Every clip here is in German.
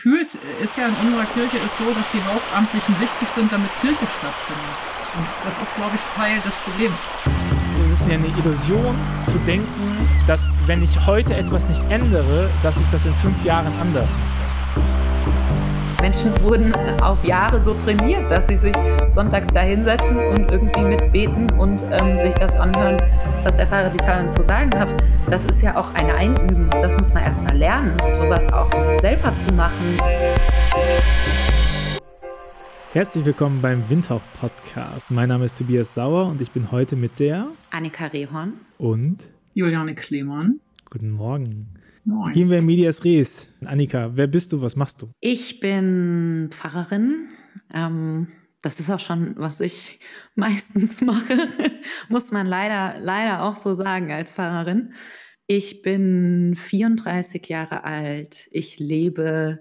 Fühlt ist ja in unserer Kirche ist so, dass die Hauptamtlichen wichtig sind, damit Kirche stattfindet. Und das ist, glaube ich, Teil des Problems. Es ist ja eine Illusion zu denken, dass wenn ich heute etwas nicht ändere, dass ich das in fünf Jahren anders mache. Menschen wurden auf Jahre so trainiert, dass sie sich sonntags da hinsetzen und irgendwie mitbeten und ähm, sich das anhören, was der Pfarrer, die Pfarrerin zu sagen hat. Das ist ja auch eine Einübung. Das muss man erst mal lernen, sowas auch selber zu machen. Herzlich willkommen beim Windhauch Podcast. Mein Name ist Tobias Sauer und ich bin heute mit der Annika Rehorn und Juliane Klemann. Guten Morgen. Moin. Gehen wir in Medias Res. Annika, wer bist du? Was machst du? Ich bin Pfarrerin. Ähm, das ist auch schon, was ich meistens mache, muss man leider, leider auch so sagen als Pfarrerin. Ich bin 34 Jahre alt. Ich lebe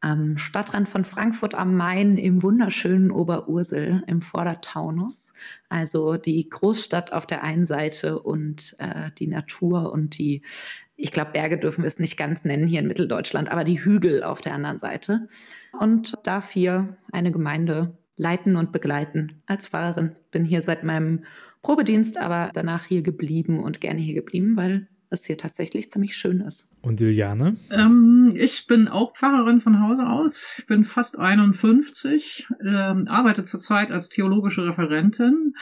am Stadtrand von Frankfurt am Main im wunderschönen Oberursel im Vordertaunus. Also die Großstadt auf der einen Seite und äh, die Natur und die, ich glaube, Berge dürfen wir es nicht ganz nennen hier in Mitteldeutschland, aber die Hügel auf der anderen Seite. Und darf hier eine Gemeinde leiten und begleiten als Pfarrerin. Bin hier seit meinem Probedienst, aber danach hier geblieben und gerne hier geblieben, weil es hier tatsächlich ziemlich schön ist. Und Juliane? Ähm, ich bin auch Pfarrerin von Hause aus. Ich bin fast 51, ähm, arbeite zurzeit als theologische Referentin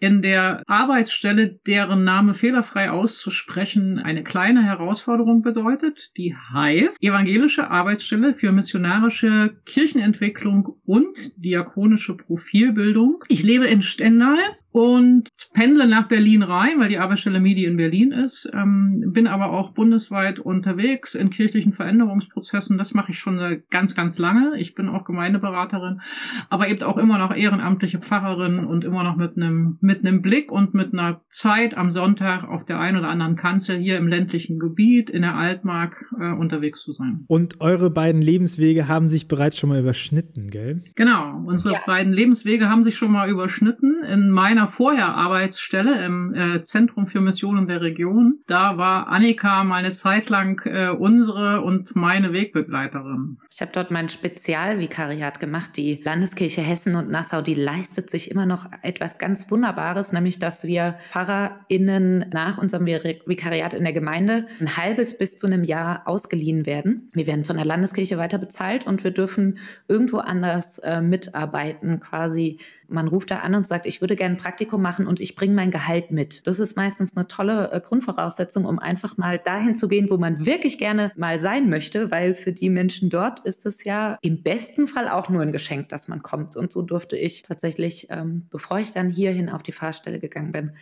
in der Arbeitsstelle, deren Name fehlerfrei auszusprechen eine kleine Herausforderung bedeutet. Die heißt Evangelische Arbeitsstelle für missionarische Kirchenentwicklung und diakonische Profilbildung. Ich lebe in Stendal und pendle nach Berlin rein, weil die Arbeitsstelle MIDI in Berlin ist. Ähm, bin aber auch bundesweit unterwegs in kirchlichen Veränderungsprozessen. Das mache ich schon ganz, ganz lange. Ich bin auch Gemeindeberaterin, aber eben auch immer noch ehrenamtliche Pfarrerin und immer noch mit einem mit einem Blick und mit einer Zeit am Sonntag auf der einen oder anderen Kanzel hier im ländlichen Gebiet in der Altmark äh, unterwegs zu sein. Und eure beiden Lebenswege haben sich bereits schon mal überschnitten, gell? Genau, unsere ja. beiden Lebenswege haben sich schon mal überschnitten. In meiner meiner Vorher-Arbeitsstelle im äh, Zentrum für Missionen der Region. Da war Annika mal eine Zeit lang äh, unsere und meine Wegbegleiterin. Ich habe dort mein Spezialvikariat gemacht. Die Landeskirche Hessen und Nassau, die leistet sich immer noch etwas ganz Wunderbares, nämlich dass wir PfarrerInnen nach unserem Vikariat in der Gemeinde ein halbes bis zu einem Jahr ausgeliehen werden. Wir werden von der Landeskirche weiter bezahlt und wir dürfen irgendwo anders äh, mitarbeiten, quasi man ruft da an und sagt, ich würde gerne ein Praktikum machen und ich bringe mein Gehalt mit. Das ist meistens eine tolle äh, Grundvoraussetzung, um einfach mal dahin zu gehen, wo man wirklich gerne mal sein möchte, weil für die Menschen dort ist es ja im besten Fall auch nur ein Geschenk, dass man kommt. Und so durfte ich tatsächlich, ähm, bevor ich dann hierhin auf die Fahrstelle gegangen bin,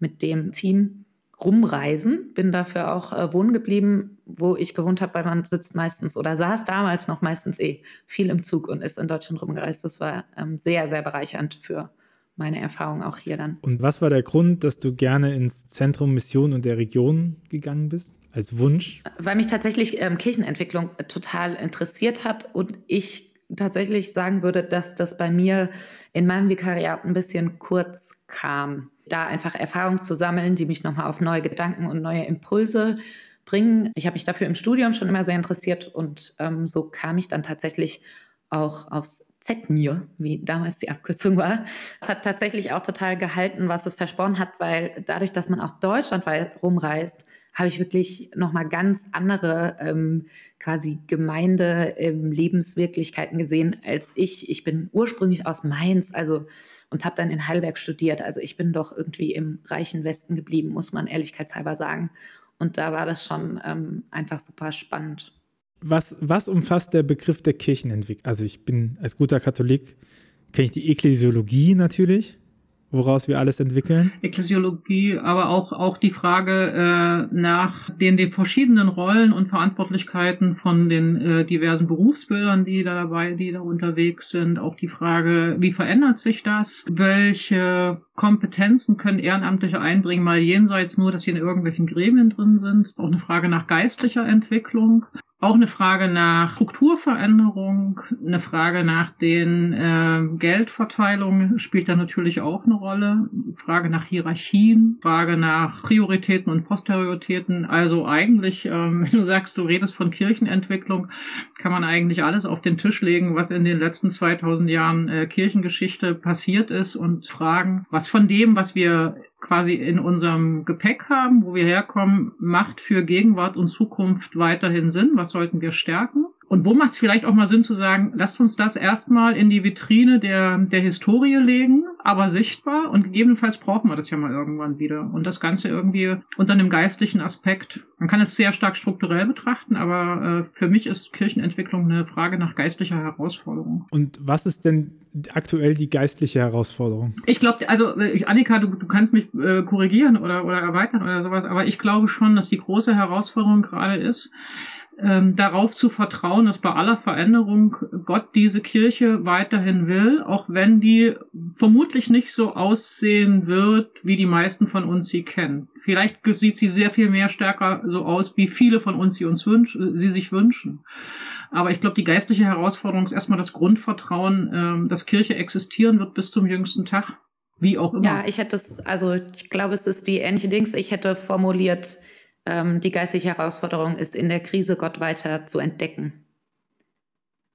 mit dem Team rumreisen, bin dafür auch äh, wohnen geblieben, wo ich gewohnt habe, weil man sitzt meistens oder saß damals noch meistens eh viel im Zug und ist in Deutschland rumgereist. Das war ähm, sehr, sehr bereichernd für meine Erfahrung auch hier dann. Und was war der Grund, dass du gerne ins Zentrum Mission und der Region gegangen bist? Als Wunsch? Weil mich tatsächlich ähm, Kirchenentwicklung total interessiert hat und ich tatsächlich sagen würde, dass das bei mir in meinem Vikariat ein bisschen kurz kam da einfach Erfahrung zu sammeln, die mich nochmal auf neue Gedanken und neue Impulse bringen. Ich habe mich dafür im Studium schon immer sehr interessiert und ähm, so kam ich dann tatsächlich auch aufs ZMIR, wie damals die Abkürzung war. Es hat tatsächlich auch total gehalten, was es versprochen hat, weil dadurch, dass man auch deutschlandweit rumreist, habe ich wirklich nochmal ganz andere ähm, quasi Gemeinde, ähm, Lebenswirklichkeiten gesehen als ich. Ich bin ursprünglich aus Mainz, also und habe dann in Heidelberg studiert. Also ich bin doch irgendwie im reichen Westen geblieben, muss man ehrlichkeitshalber sagen. Und da war das schon ähm, einfach super spannend was, was umfasst der Begriff der Kirchenentwicklung? Also ich bin als guter Katholik, kenne ich die Ekklesiologie natürlich, woraus wir alles entwickeln. Ekklesiologie, aber auch, auch die Frage äh, nach den, den verschiedenen Rollen und Verantwortlichkeiten von den äh, diversen Berufsbildern, die da dabei, die da unterwegs sind. Auch die Frage, wie verändert sich das? Welche Kompetenzen können Ehrenamtliche einbringen, mal jenseits nur, dass sie in irgendwelchen Gremien drin sind? Ist auch eine Frage nach geistlicher Entwicklung. Auch eine Frage nach Strukturveränderung, eine Frage nach den äh, Geldverteilungen spielt da natürlich auch eine Rolle. Frage nach Hierarchien, Frage nach Prioritäten und Posterioritäten. Also eigentlich, ähm, wenn du sagst, du redest von Kirchenentwicklung, kann man eigentlich alles auf den Tisch legen, was in den letzten 2000 Jahren äh, Kirchengeschichte passiert ist und fragen, was von dem, was wir quasi in unserem Gepäck haben, wo wir herkommen, macht für Gegenwart und Zukunft weiterhin Sinn? Was sollten wir stärken? Und wo macht es vielleicht auch mal Sinn zu sagen, lasst uns das erstmal in die Vitrine der, der Historie legen, aber sichtbar und gegebenenfalls brauchen wir das ja mal irgendwann wieder. Und das Ganze irgendwie unter einem geistlichen Aspekt. Man kann es sehr stark strukturell betrachten, aber äh, für mich ist Kirchenentwicklung eine Frage nach geistlicher Herausforderung. Und was ist denn aktuell die geistliche Herausforderung? Ich glaube, also ich, Annika, du, du kannst mich äh, korrigieren oder, oder erweitern oder sowas, aber ich glaube schon, dass die große Herausforderung gerade ist, ähm, darauf zu vertrauen, dass bei aller Veränderung Gott diese Kirche weiterhin will, auch wenn die vermutlich nicht so aussehen wird, wie die meisten von uns sie kennen. Vielleicht sieht sie sehr viel mehr stärker so aus, wie viele von uns sie uns wünschen, sie sich wünschen. Aber ich glaube, die geistliche Herausforderung ist erstmal das Grundvertrauen, ähm, dass Kirche existieren wird bis zum jüngsten Tag. Wie auch immer. Ja, ich hätte es, also ich glaube, es ist die ähnliche Dings. Ich hätte formuliert, ähm, die geistige Herausforderung ist, in der Krise Gott weiter zu entdecken.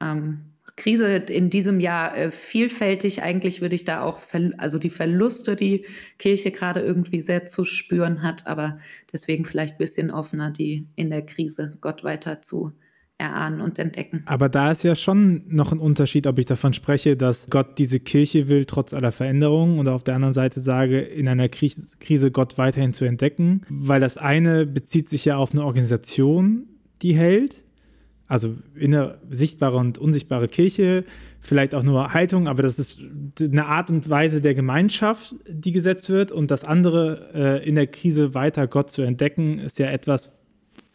Ähm, Krise in diesem Jahr äh, vielfältig. Eigentlich würde ich da auch, also die Verluste, die Kirche gerade irgendwie sehr zu spüren hat, aber deswegen vielleicht ein bisschen offener, die in der Krise Gott weiter zu erahnen und entdecken. Aber da ist ja schon noch ein Unterschied, ob ich davon spreche, dass Gott diese Kirche will, trotz aller Veränderungen, und auf der anderen Seite sage, in einer Krise Gott weiterhin zu entdecken, weil das eine bezieht sich ja auf eine Organisation, die hält, also in der sichtbare und unsichtbare Kirche, vielleicht auch nur Haltung, aber das ist eine Art und Weise der Gemeinschaft, die gesetzt wird. Und das andere, äh, in der Krise weiter Gott zu entdecken, ist ja etwas,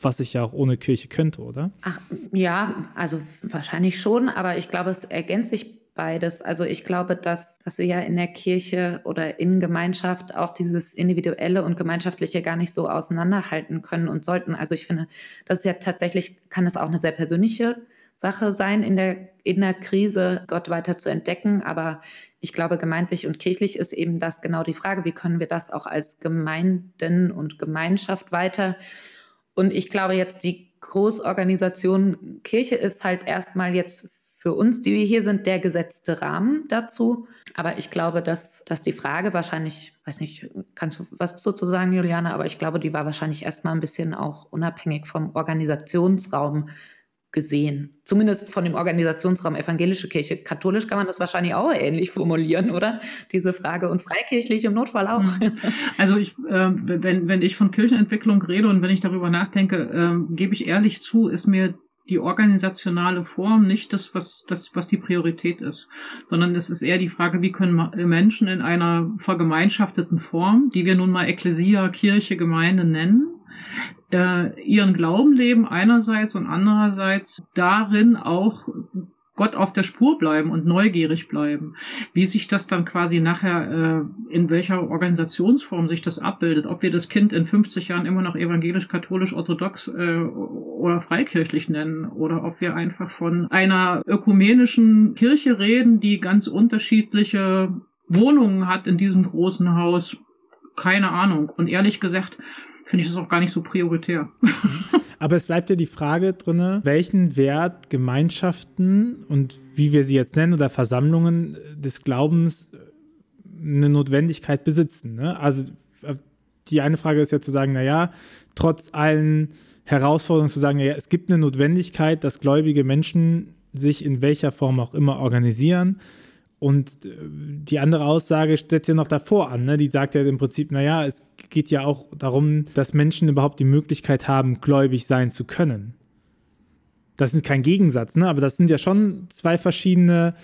was ich ja auch ohne Kirche könnte, oder? Ach, ja, also wahrscheinlich schon, aber ich glaube, es ergänzt sich beides. Also ich glaube, dass, dass wir ja in der Kirche oder in Gemeinschaft auch dieses Individuelle und Gemeinschaftliche gar nicht so auseinanderhalten können und sollten. Also ich finde, das ist ja tatsächlich, kann es auch eine sehr persönliche Sache sein, in der, in der Krise Gott weiter zu entdecken. Aber ich glaube, gemeindlich und kirchlich ist eben das genau die Frage, wie können wir das auch als Gemeinden und Gemeinschaft weiter und ich glaube jetzt, die Großorganisation Kirche ist halt erstmal jetzt für uns, die wir hier sind, der gesetzte Rahmen dazu. Aber ich glaube, dass, dass die Frage wahrscheinlich, weiß nicht, kannst du was dazu sagen, Juliane, aber ich glaube, die war wahrscheinlich erstmal ein bisschen auch unabhängig vom Organisationsraum gesehen. Zumindest von dem Organisationsraum evangelische Kirche. Katholisch kann man das wahrscheinlich auch ähnlich formulieren, oder? Diese Frage. Und freikirchlich im Notfall auch. Hm. Also ich, äh, wenn, wenn ich von Kirchenentwicklung rede und wenn ich darüber nachdenke, äh, gebe ich ehrlich zu, ist mir die organisationale Form nicht das, was, das, was die Priorität ist, sondern es ist eher die Frage, wie können Menschen in einer vergemeinschafteten Form, die wir nun mal Ekklesia, Kirche, Gemeinde nennen, äh, ihren Glauben leben einerseits und andererseits darin auch Gott auf der Spur bleiben und neugierig bleiben. Wie sich das dann quasi nachher, äh, in welcher Organisationsform sich das abbildet, ob wir das Kind in 50 Jahren immer noch evangelisch, katholisch, orthodox äh, oder freikirchlich nennen oder ob wir einfach von einer ökumenischen Kirche reden, die ganz unterschiedliche Wohnungen hat in diesem großen Haus. Keine Ahnung. Und ehrlich gesagt, finde ich das auch gar nicht so prioritär. Aber es bleibt ja die Frage drin, welchen Wert Gemeinschaften und wie wir sie jetzt nennen oder Versammlungen des Glaubens eine Notwendigkeit besitzen. Ne? Also die eine Frage ist ja zu sagen, naja, trotz allen Herausforderungen zu sagen, naja, es gibt eine Notwendigkeit, dass gläubige Menschen sich in welcher Form auch immer organisieren und äh, die andere Aussage setzt ja noch davor an. Ne? Die sagt ja im Prinzip, naja, es geht ja auch darum, dass Menschen überhaupt die Möglichkeit haben, gläubig sein zu können. Das ist kein Gegensatz, ne? aber das sind ja schon zwei verschiedene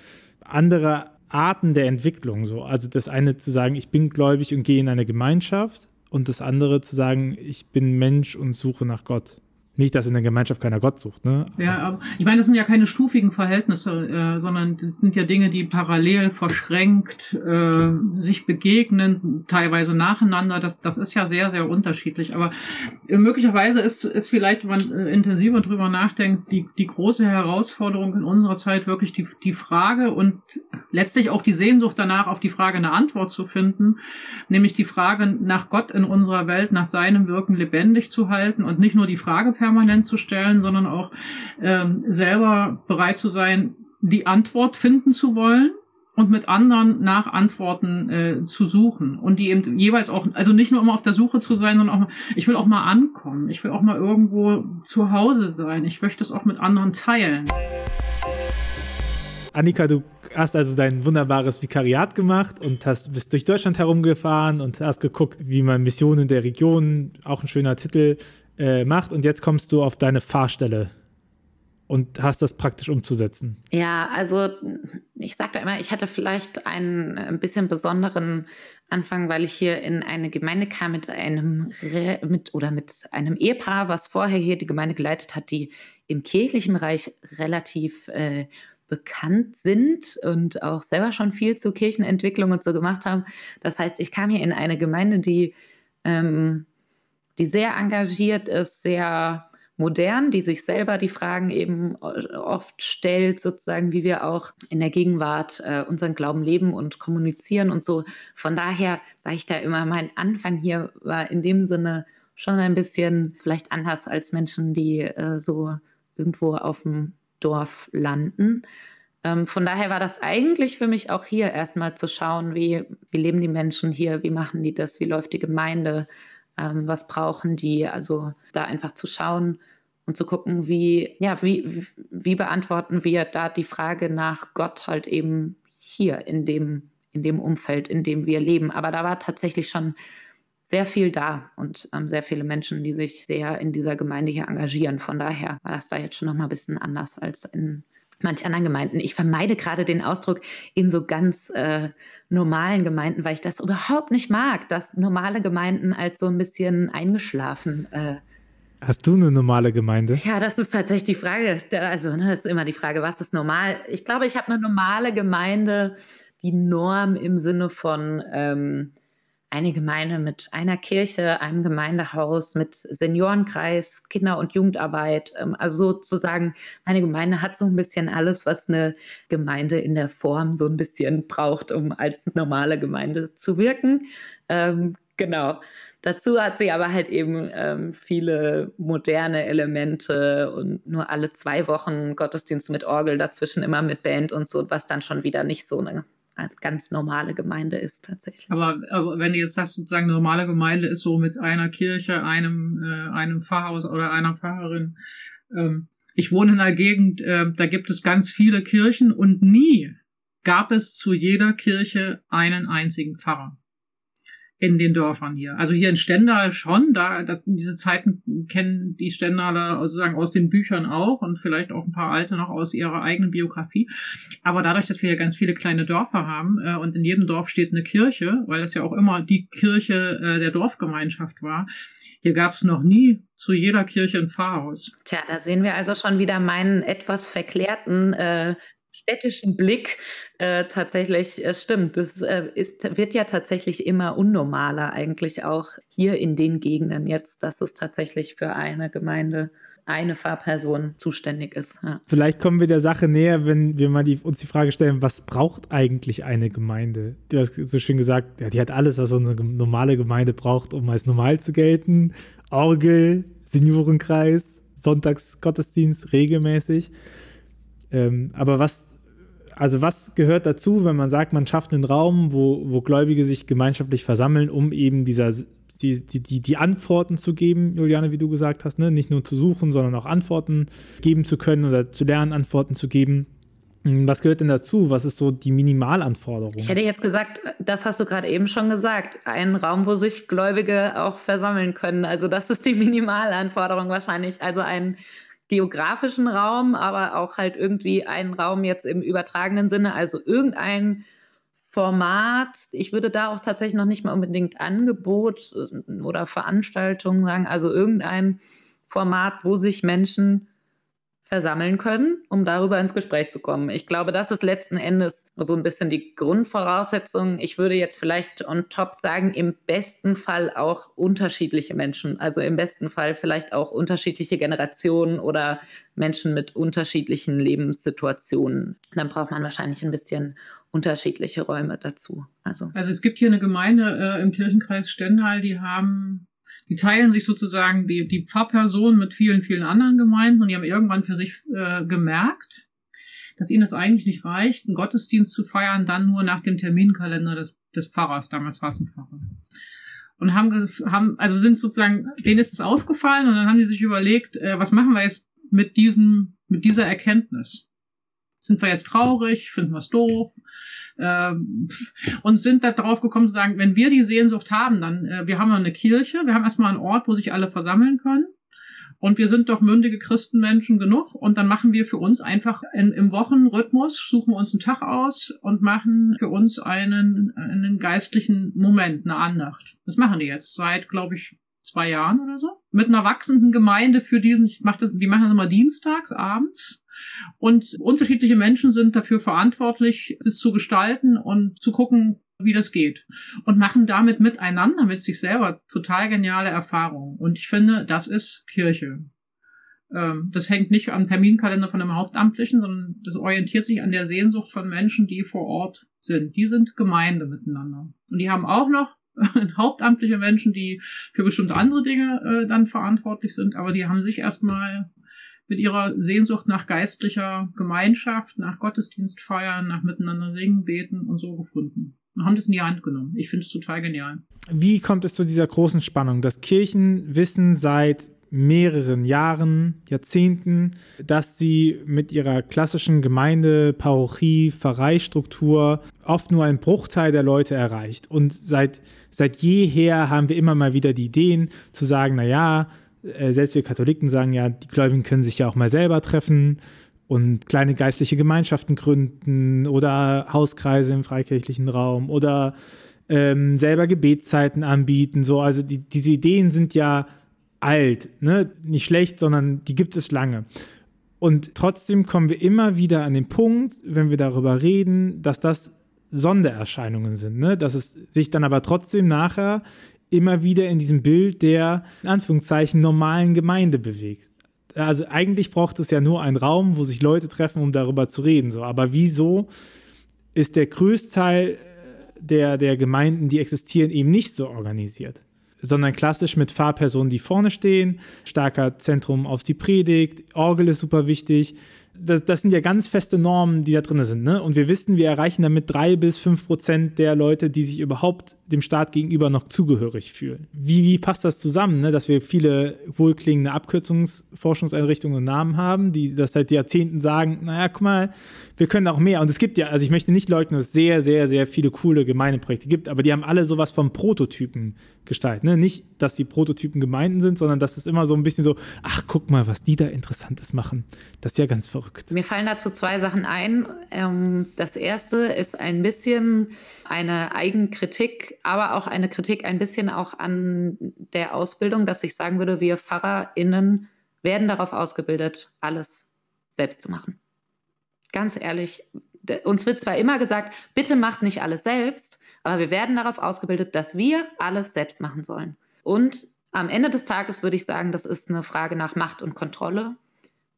andere Arten der Entwicklung. So. Also das eine zu sagen, ich bin gläubig und gehe in eine Gemeinschaft und das andere zu sagen, ich bin Mensch und suche nach Gott. Nicht, dass in der Gemeinschaft keiner Gott sucht, ne? Ja, aber ich meine, das sind ja keine stufigen Verhältnisse, äh, sondern das sind ja Dinge, die parallel verschränkt äh, sich begegnen, teilweise nacheinander. Das, das ist ja sehr, sehr unterschiedlich. Aber äh, möglicherweise ist, ist vielleicht, wenn man äh, intensiver drüber nachdenkt, die, die große Herausforderung in unserer Zeit wirklich die, die Frage und letztlich auch die Sehnsucht danach, auf die Frage eine Antwort zu finden, nämlich die Frage nach Gott in unserer Welt, nach seinem Wirken lebendig zu halten und nicht nur die Frage permanent zu stellen, sondern auch ähm, selber bereit zu sein, die Antwort finden zu wollen und mit anderen nach Antworten äh, zu suchen. Und die eben jeweils auch, also nicht nur immer auf der Suche zu sein, sondern auch, ich will auch mal ankommen, ich will auch mal irgendwo zu Hause sein, ich möchte es auch mit anderen teilen. Annika, du hast also dein wunderbares Vikariat gemacht und hast, bist durch Deutschland herumgefahren und hast geguckt, wie man Missionen der Region, auch ein schöner Titel, äh, macht und jetzt kommst du auf deine Fahrstelle und hast das praktisch umzusetzen. Ja, also ich sagte immer, ich hatte vielleicht einen ein bisschen besonderen Anfang, weil ich hier in eine Gemeinde kam mit einem Re mit oder mit einem Ehepaar, was vorher hier die Gemeinde geleitet hat, die im kirchlichen Bereich relativ äh, bekannt sind und auch selber schon viel zur Kirchenentwicklung und so gemacht haben. Das heißt, ich kam hier in eine Gemeinde, die ähm, die sehr engagiert ist, sehr modern, die sich selber die Fragen eben oft stellt, sozusagen, wie wir auch in der Gegenwart äh, unseren Glauben leben und kommunizieren und so. Von daher sage ich da immer, mein Anfang hier war in dem Sinne schon ein bisschen vielleicht anders als Menschen, die äh, so irgendwo auf dem Dorf landen. Ähm, von daher war das eigentlich für mich auch hier erstmal zu schauen, wie, wie leben die Menschen hier, wie machen die das, wie läuft die Gemeinde, ähm, was brauchen die. Also da einfach zu schauen und zu gucken, wie, ja, wie, wie beantworten wir da die Frage nach Gott halt eben hier in dem, in dem Umfeld, in dem wir leben. Aber da war tatsächlich schon sehr viel da und ähm, sehr viele Menschen, die sich sehr in dieser Gemeinde hier engagieren. Von daher war das da jetzt schon noch mal ein bisschen anders als in manch anderen Gemeinden. Ich vermeide gerade den Ausdruck in so ganz äh, normalen Gemeinden, weil ich das überhaupt nicht mag, dass normale Gemeinden als so ein bisschen eingeschlafen. Äh, Hast du eine normale Gemeinde? Ja, das ist tatsächlich die Frage. Also, ne, ist immer die Frage, was ist normal? Ich glaube, ich habe eine normale Gemeinde, die Norm im Sinne von ähm, eine Gemeinde mit einer Kirche, einem Gemeindehaus, mit Seniorenkreis, Kinder- und Jugendarbeit. Ähm, also sozusagen, meine Gemeinde hat so ein bisschen alles, was eine Gemeinde in der Form so ein bisschen braucht, um als normale Gemeinde zu wirken. Ähm, genau. Dazu hat sie aber halt eben ähm, viele moderne Elemente und nur alle zwei Wochen Gottesdienst mit Orgel, dazwischen immer mit Band und so, was dann schon wieder nicht so eine ganz normale Gemeinde ist tatsächlich. Aber, aber wenn du jetzt sagst, sozusagen normale Gemeinde ist so mit einer Kirche, einem, äh, einem Pfarrhaus oder einer Pfarrerin. Ähm, ich wohne in einer Gegend, äh, da gibt es ganz viele Kirchen und nie gab es zu jeder Kirche einen einzigen Pfarrer in den Dörfern hier. Also hier in Stendal schon, da das, diese Zeiten kennen die Stendaler sozusagen aus den Büchern auch und vielleicht auch ein paar alte noch aus ihrer eigenen Biografie. Aber dadurch, dass wir hier ganz viele kleine Dörfer haben äh, und in jedem Dorf steht eine Kirche, weil das ja auch immer die Kirche äh, der Dorfgemeinschaft war, hier gab es noch nie zu jeder Kirche ein Pfarrhaus. Tja, da sehen wir also schon wieder meinen etwas verklärten äh, städtischen Blick äh, tatsächlich äh, stimmt. Das äh, ist, wird ja tatsächlich immer unnormaler eigentlich auch hier in den Gegenden jetzt, dass es tatsächlich für eine Gemeinde eine Fahrperson zuständig ist. Ja. Vielleicht kommen wir der Sache näher, wenn wir mal die, uns die Frage stellen, was braucht eigentlich eine Gemeinde? Du hast so schön gesagt, ja, die hat alles, was so eine normale Gemeinde braucht, um als normal zu gelten. Orgel, Seniorenkreis, Sonntagsgottesdienst regelmäßig. Ähm, aber was, also was gehört dazu, wenn man sagt, man schafft einen Raum, wo, wo Gläubige sich gemeinschaftlich versammeln, um eben dieser, die, die, die Antworten zu geben, Juliane, wie du gesagt hast, ne? nicht nur zu suchen, sondern auch Antworten geben zu können oder zu lernen, Antworten zu geben. Hm, was gehört denn dazu? Was ist so die Minimalanforderung? Ich hätte jetzt gesagt, das hast du gerade eben schon gesagt. Ein Raum, wo sich Gläubige auch versammeln können. Also das ist die Minimalanforderung wahrscheinlich. Also ein geografischen Raum, aber auch halt irgendwie einen Raum jetzt im übertragenen Sinne, also irgendein Format. Ich würde da auch tatsächlich noch nicht mal unbedingt Angebot äh, oder Veranstaltung sagen, also irgendein Format, wo sich Menschen versammeln können, um darüber ins Gespräch zu kommen. Ich glaube, das ist letzten Endes so ein bisschen die Grundvoraussetzung. Ich würde jetzt vielleicht on top sagen, im besten Fall auch unterschiedliche Menschen. Also im besten Fall vielleicht auch unterschiedliche Generationen oder Menschen mit unterschiedlichen Lebenssituationen. Dann braucht man wahrscheinlich ein bisschen unterschiedliche Räume dazu. Also, also es gibt hier eine Gemeinde äh, im Kirchenkreis Stendal, die haben die teilen sich sozusagen die, die Pfarrperson mit vielen, vielen anderen Gemeinden und die haben irgendwann für sich äh, gemerkt, dass ihnen es eigentlich nicht reicht, einen Gottesdienst zu feiern, dann nur nach dem Terminkalender des, des Pfarrers, damals war es ein Pfarrer. Und haben, haben, also sind sozusagen, denen ist es aufgefallen und dann haben die sich überlegt, äh, was machen wir jetzt mit diesem, mit dieser Erkenntnis? Sind wir jetzt traurig? Finden wir es doof? Ähm, und sind da drauf gekommen zu sagen, wenn wir die Sehnsucht haben, dann, äh, wir haben eine Kirche, wir haben erstmal einen Ort, wo sich alle versammeln können. Und wir sind doch mündige Christenmenschen genug. Und dann machen wir für uns einfach in, im Wochenrhythmus, suchen wir uns einen Tag aus und machen für uns einen, einen geistlichen Moment, eine Andacht. Das machen die jetzt seit, glaube ich, zwei Jahren oder so. Mit einer wachsenden Gemeinde für diesen, ich mach das, die machen das immer dienstags abends. Und unterschiedliche Menschen sind dafür verantwortlich, das zu gestalten und zu gucken, wie das geht. Und machen damit miteinander, mit sich selber, total geniale Erfahrungen. Und ich finde, das ist Kirche. Ähm, das hängt nicht am Terminkalender von einem Hauptamtlichen, sondern das orientiert sich an der Sehnsucht von Menschen, die vor Ort sind. Die sind Gemeinde miteinander. Und die haben auch noch hauptamtliche Menschen, die für bestimmte andere Dinge äh, dann verantwortlich sind, aber die haben sich erstmal mit ihrer Sehnsucht nach geistlicher Gemeinschaft, nach Gottesdienst feiern, nach miteinander singen, beten und so gefunden. Und haben das in die Hand genommen. Ich finde es total genial. Wie kommt es zu dieser großen Spannung? Das Kirchen wissen seit mehreren Jahren, Jahrzehnten, dass sie mit ihrer klassischen Gemeinde, Parochie, Pfarreistruktur oft nur einen Bruchteil der Leute erreicht. Und seit, seit jeher haben wir immer mal wieder die Ideen zu sagen, naja, äh, selbst wir Katholiken sagen ja, die Gläubigen können sich ja auch mal selber treffen und kleine geistliche Gemeinschaften gründen oder Hauskreise im freikirchlichen Raum oder ähm, selber Gebetszeiten anbieten. So, also die, diese Ideen sind ja alt, ne? nicht schlecht, sondern die gibt es lange. Und trotzdem kommen wir immer wieder an den Punkt, wenn wir darüber reden, dass das Sondererscheinungen sind, ne? dass es sich dann aber trotzdem nachher immer wieder in diesem Bild der, in Anführungszeichen, normalen Gemeinde bewegt. Also eigentlich braucht es ja nur einen Raum, wo sich Leute treffen, um darüber zu reden. So. Aber wieso ist der Größteil äh, der, der Gemeinden, die existieren, eben nicht so organisiert? Sondern klassisch mit Fahrpersonen, die vorne stehen, starker Zentrum auf die Predigt, Orgel ist super wichtig, das, das, sind ja ganz feste Normen, die da drin sind. Ne? Und wir wissen, wir erreichen damit drei bis fünf Prozent der Leute, die sich überhaupt dem Staat gegenüber noch zugehörig fühlen. Wie, wie passt das zusammen, ne? dass wir viele wohlklingende Abkürzungsforschungseinrichtungen und Namen haben, die das seit Jahrzehnten sagen, naja, guck mal, wir können auch mehr. Und es gibt ja, also ich möchte nicht leugnen, dass es sehr, sehr, sehr viele coole Gemeindeprojekte gibt, aber die haben alle sowas vom Prototypen gestaltet. Ne? Nicht, dass die Prototypen Gemeinden sind, sondern dass es immer so ein bisschen so, ach, guck mal, was die da Interessantes machen. Das ist ja ganz verrückt. Mir fallen dazu zwei Sachen ein. Ähm, das erste ist ein bisschen eine Eigenkritik, aber auch eine Kritik ein bisschen auch an der Ausbildung, dass ich sagen würde, wir PfarrerInnen werden darauf ausgebildet, alles selbst zu machen. Ganz ehrlich, uns wird zwar immer gesagt, bitte macht nicht alles selbst, aber wir werden darauf ausgebildet, dass wir alles selbst machen sollen. Und am Ende des Tages würde ich sagen, das ist eine Frage nach Macht und Kontrolle,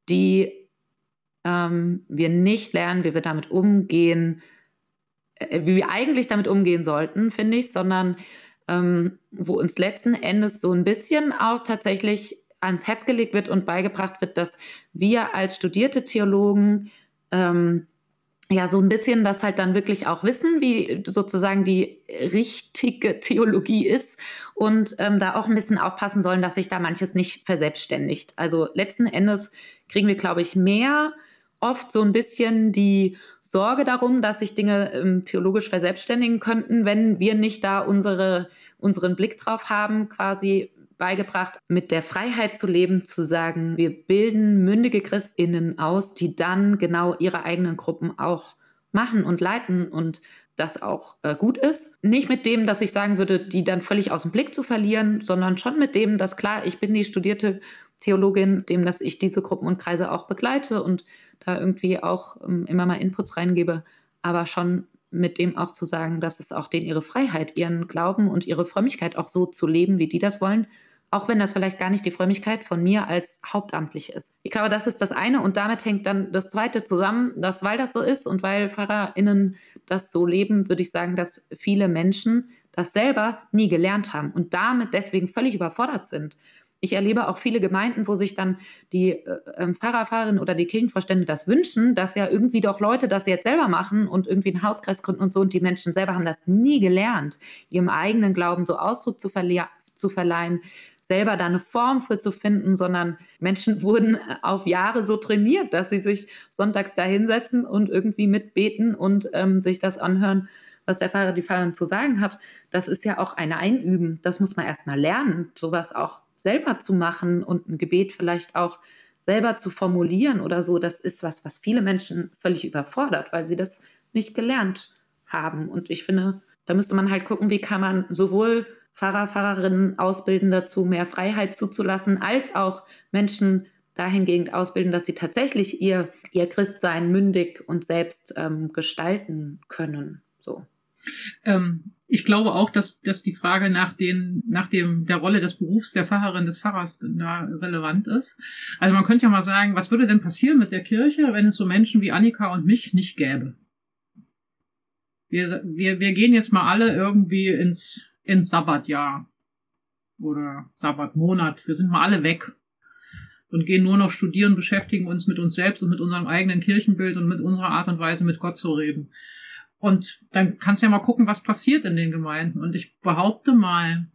die ähm, wir nicht lernen, wie wir damit umgehen, äh, wie wir eigentlich damit umgehen sollten, finde ich, sondern ähm, wo uns letzten Endes so ein bisschen auch tatsächlich ans Herz gelegt wird und beigebracht wird, dass wir als studierte Theologen ähm, ja, so ein bisschen das halt dann wirklich auch wissen, wie sozusagen die richtige Theologie ist und ähm, da auch ein bisschen aufpassen sollen, dass sich da manches nicht verselbstständigt. Also letzten Endes kriegen wir, glaube ich, mehr oft so ein bisschen die Sorge darum, dass sich Dinge ähm, theologisch verselbstständigen könnten, wenn wir nicht da unsere, unseren Blick drauf haben, quasi beigebracht, mit der Freiheit zu leben, zu sagen, wir bilden mündige Christinnen aus, die dann genau ihre eigenen Gruppen auch machen und leiten und das auch äh, gut ist. Nicht mit dem, dass ich sagen würde, die dann völlig aus dem Blick zu verlieren, sondern schon mit dem, dass klar, ich bin die studierte Theologin, dem dass ich diese Gruppen und Kreise auch begleite und da irgendwie auch ähm, immer mal Inputs reingebe, aber schon mit dem auch zu sagen, dass es auch denen ihre Freiheit, ihren Glauben und ihre Frömmigkeit auch so zu leben, wie die das wollen, auch wenn das vielleicht gar nicht die Frömmigkeit von mir als Hauptamtlich ist. Ich glaube, das ist das eine und damit hängt dann das zweite zusammen, dass weil das so ist und weil PfarrerInnen das so leben, würde ich sagen, dass viele Menschen das selber nie gelernt haben und damit deswegen völlig überfordert sind. Ich erlebe auch viele Gemeinden, wo sich dann die äh, ähm, Pfarrer, Pfarrerinnen oder die Kirchenvorstände das wünschen, dass ja irgendwie doch Leute das jetzt selber machen und irgendwie einen Hauskreis gründen und so. Und die Menschen selber haben das nie gelernt, ihrem eigenen Glauben so Ausdruck zu, zu verleihen, selber da eine Form für zu finden, sondern Menschen wurden äh, auf Jahre so trainiert, dass sie sich sonntags da hinsetzen und irgendwie mitbeten und ähm, sich das anhören, was der Pfarrer, die Pfarrerin zu sagen hat. Das ist ja auch ein Einüben. Das muss man erst mal lernen, sowas auch selber zu machen und ein Gebet vielleicht auch selber zu formulieren oder so, das ist was, was viele Menschen völlig überfordert, weil sie das nicht gelernt haben. Und ich finde, da müsste man halt gucken, wie kann man sowohl Pfarrer, Pfarrerinnen ausbilden dazu, mehr Freiheit zuzulassen, als auch Menschen dahingehend ausbilden, dass sie tatsächlich ihr, ihr Christsein mündig und selbst ähm, gestalten können. So. Ähm, ich glaube auch, dass, dass die Frage nach, den, nach dem, der Rolle des Berufs der Pfarrerin, des Pfarrers da relevant ist. Also man könnte ja mal sagen, was würde denn passieren mit der Kirche, wenn es so Menschen wie Annika und mich nicht gäbe? Wir, wir, wir gehen jetzt mal alle irgendwie ins, ins Sabbatjahr oder Sabbatmonat. Wir sind mal alle weg und gehen nur noch studieren, beschäftigen uns mit uns selbst und mit unserem eigenen Kirchenbild und mit unserer Art und Weise mit Gott zu reden. Und dann kannst du ja mal gucken, was passiert in den Gemeinden. Und ich behaupte mal,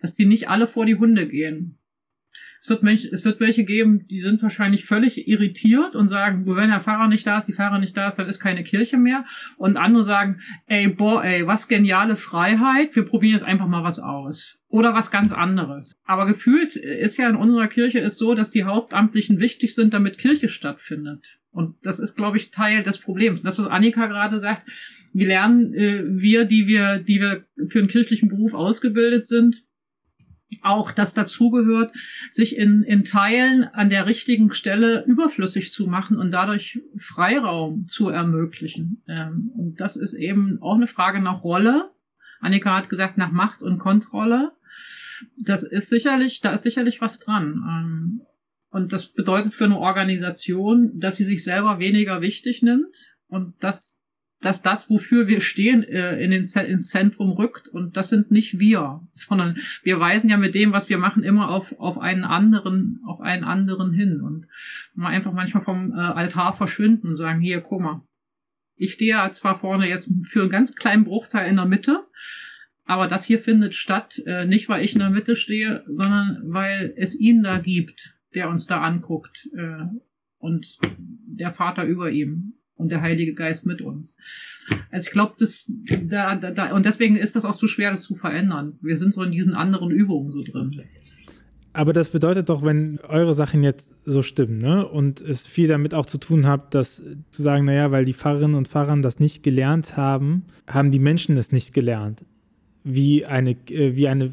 dass die nicht alle vor die Hunde gehen. Es wird, Mensch, es wird welche geben, die sind wahrscheinlich völlig irritiert und sagen, wenn der Pfarrer nicht da ist, die Pfarrer nicht da ist, dann ist keine Kirche mehr. Und andere sagen, ey, boah, ey, was geniale Freiheit, wir probieren jetzt einfach mal was aus. Oder was ganz anderes. Aber gefühlt ist ja in unserer Kirche ist so, dass die Hauptamtlichen wichtig sind, damit Kirche stattfindet. Und das ist, glaube ich, Teil des Problems. Das, was Annika gerade sagt, wie lernen äh, wir, die wir, die wir für einen kirchlichen Beruf ausgebildet sind, auch das dazugehört, sich in, in Teilen an der richtigen Stelle überflüssig zu machen und dadurch Freiraum zu ermöglichen. Ähm, und das ist eben auch eine Frage nach Rolle. Annika hat gesagt, nach Macht und Kontrolle. Das ist sicherlich, da ist sicherlich was dran. Ähm, und das bedeutet für eine Organisation, dass sie sich selber weniger wichtig nimmt und dass dass das, wofür wir stehen, äh, in den, ins Zentrum rückt. Und das sind nicht wir, sondern wir weisen ja mit dem, was wir machen, immer auf, auf einen anderen, auf einen anderen hin. Und mal einfach manchmal vom äh, Altar verschwinden und sagen, hier, guck mal, ich stehe ja zwar vorne jetzt für einen ganz kleinen Bruchteil in der Mitte, aber das hier findet statt, äh, nicht weil ich in der Mitte stehe, sondern weil es ihn da gibt, der uns da anguckt äh, und der Vater über ihm und der Heilige Geist mit uns. Also ich glaube, das da, da, da, und deswegen ist das auch so schwer, das zu verändern. Wir sind so in diesen anderen Übungen so drin. Aber das bedeutet doch, wenn eure Sachen jetzt so stimmen, ne, und es viel damit auch zu tun hat, dass zu sagen, naja, weil die Pfarrerinnen und Pfarrer das nicht gelernt haben, haben die Menschen es nicht gelernt, wie eine, äh, wie eine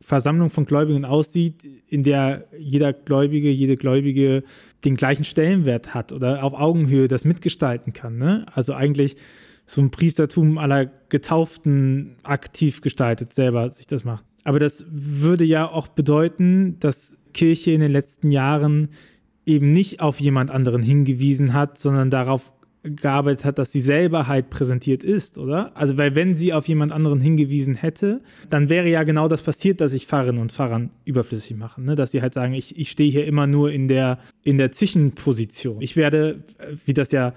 Versammlung von Gläubigen aussieht, in der jeder Gläubige, jede Gläubige den gleichen Stellenwert hat oder auf Augenhöhe das mitgestalten kann. Ne? Also eigentlich so ein Priestertum aller Getauften aktiv gestaltet, selber sich das macht. Aber das würde ja auch bedeuten, dass Kirche in den letzten Jahren eben nicht auf jemand anderen hingewiesen hat, sondern darauf gearbeitet hat, dass sie selber halt präsentiert ist, oder? Also, weil wenn sie auf jemand anderen hingewiesen hätte, dann wäre ja genau das passiert, dass sich Fahrerinnen und Fahrern überflüssig machen, ne? dass sie halt sagen, ich, ich stehe hier immer nur in der, in der Zwischenposition. Ich werde, wie das ja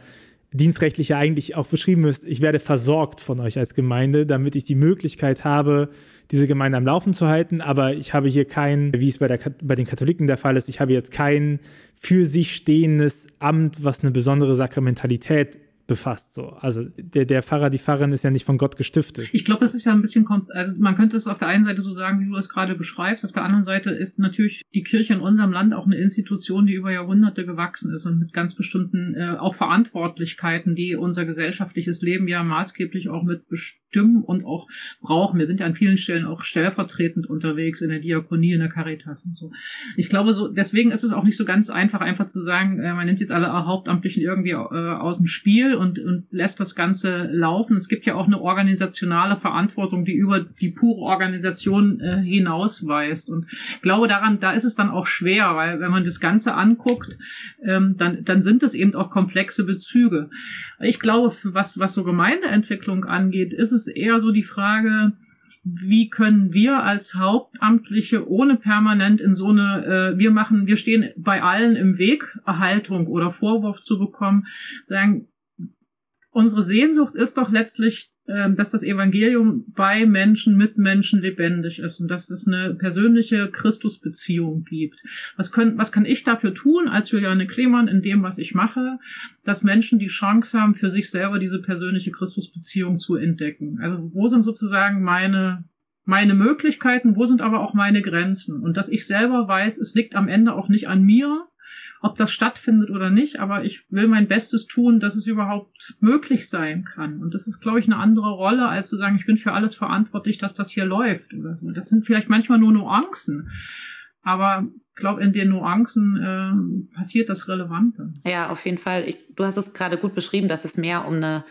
dienstrechtlich ja eigentlich auch beschrieben ist, ich werde versorgt von euch als Gemeinde, damit ich die Möglichkeit habe, diese Gemeinde am Laufen zu halten, aber ich habe hier kein, wie es bei, der, bei den Katholiken der Fall ist, ich habe jetzt kein für sich stehendes Amt, was eine besondere Sakramentalität befasst. So. Also der, der Pfarrer, die Pfarrerin ist ja nicht von Gott gestiftet. Ich glaube, das ist ja ein bisschen, also man könnte es auf der einen Seite so sagen, wie du es gerade beschreibst. Auf der anderen Seite ist natürlich die Kirche in unserem Land auch eine Institution, die über Jahrhunderte gewachsen ist und mit ganz bestimmten äh, auch Verantwortlichkeiten, die unser gesellschaftliches Leben ja maßgeblich auch mit bestimmt bestimmen und auch brauchen. Wir sind ja an vielen Stellen auch stellvertretend unterwegs in der Diakonie, in der Caritas und so. Ich glaube, so deswegen ist es auch nicht so ganz einfach, einfach zu sagen, äh, man nimmt jetzt alle Hauptamtlichen irgendwie äh, aus dem Spiel und, und lässt das Ganze laufen. Es gibt ja auch eine organisationale Verantwortung, die über die pure Organisation äh, hinausweist. Und ich glaube daran, da ist es dann auch schwer, weil wenn man das Ganze anguckt, ähm, dann, dann sind es eben auch komplexe Bezüge. Ich glaube, was, was so Gemeindeentwicklung angeht, ist es eher so die Frage, wie können wir als Hauptamtliche ohne permanent in so eine, äh, wir machen, wir stehen bei allen im Weg, Erhaltung oder Vorwurf zu bekommen, sagen, unsere Sehnsucht ist doch letztlich dass das Evangelium bei Menschen, mit Menschen lebendig ist und dass es eine persönliche Christusbeziehung gibt. Was, können, was kann ich dafür tun als Juliane Klemann in dem, was ich mache, dass Menschen die Chance haben, für sich selber diese persönliche Christusbeziehung zu entdecken? Also wo sind sozusagen meine meine Möglichkeiten, wo sind aber auch meine Grenzen? Und dass ich selber weiß, es liegt am Ende auch nicht an mir, ob das stattfindet oder nicht, aber ich will mein Bestes tun, dass es überhaupt möglich sein kann. Und das ist, glaube ich, eine andere Rolle, als zu sagen, ich bin für alles verantwortlich, dass das hier läuft oder so. Das sind vielleicht manchmal nur Nuancen. Aber ich glaube, in den Nuancen äh, passiert das Relevante. Ja, auf jeden Fall. Ich, du hast es gerade gut beschrieben, dass es mehr um eine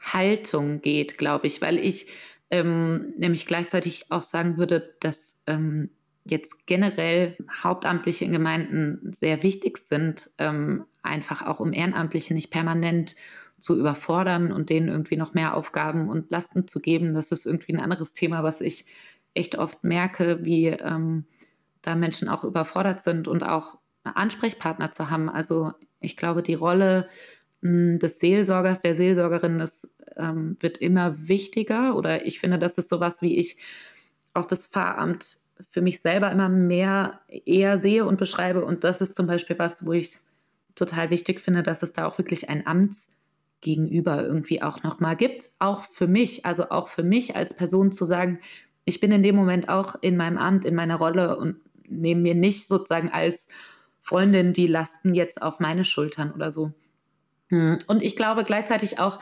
Haltung geht, glaube ich, weil ich ähm, nämlich gleichzeitig auch sagen würde, dass ähm, jetzt generell Hauptamtliche in Gemeinden sehr wichtig sind, ähm, einfach auch um Ehrenamtliche nicht permanent zu überfordern und denen irgendwie noch mehr Aufgaben und Lasten zu geben. Das ist irgendwie ein anderes Thema, was ich echt oft merke, wie ähm, da Menschen auch überfordert sind und auch Ansprechpartner zu haben. Also ich glaube, die Rolle mh, hm, des Seelsorgers, der Seelsorgerin, das ähm, wird immer wichtiger. Oder ich finde, das ist sowas, wie ich auch das Pfarramt für mich selber immer mehr eher sehe und beschreibe. Und das ist zum Beispiel was, wo ich total wichtig finde, dass es da auch wirklich ein Amtsgegenüber irgendwie auch nochmal gibt. Auch für mich, also auch für mich als Person zu sagen, ich bin in dem Moment auch in meinem Amt, in meiner Rolle und nehme mir nicht sozusagen als Freundin die Lasten jetzt auf meine Schultern oder so. Hm. Und ich glaube gleichzeitig auch,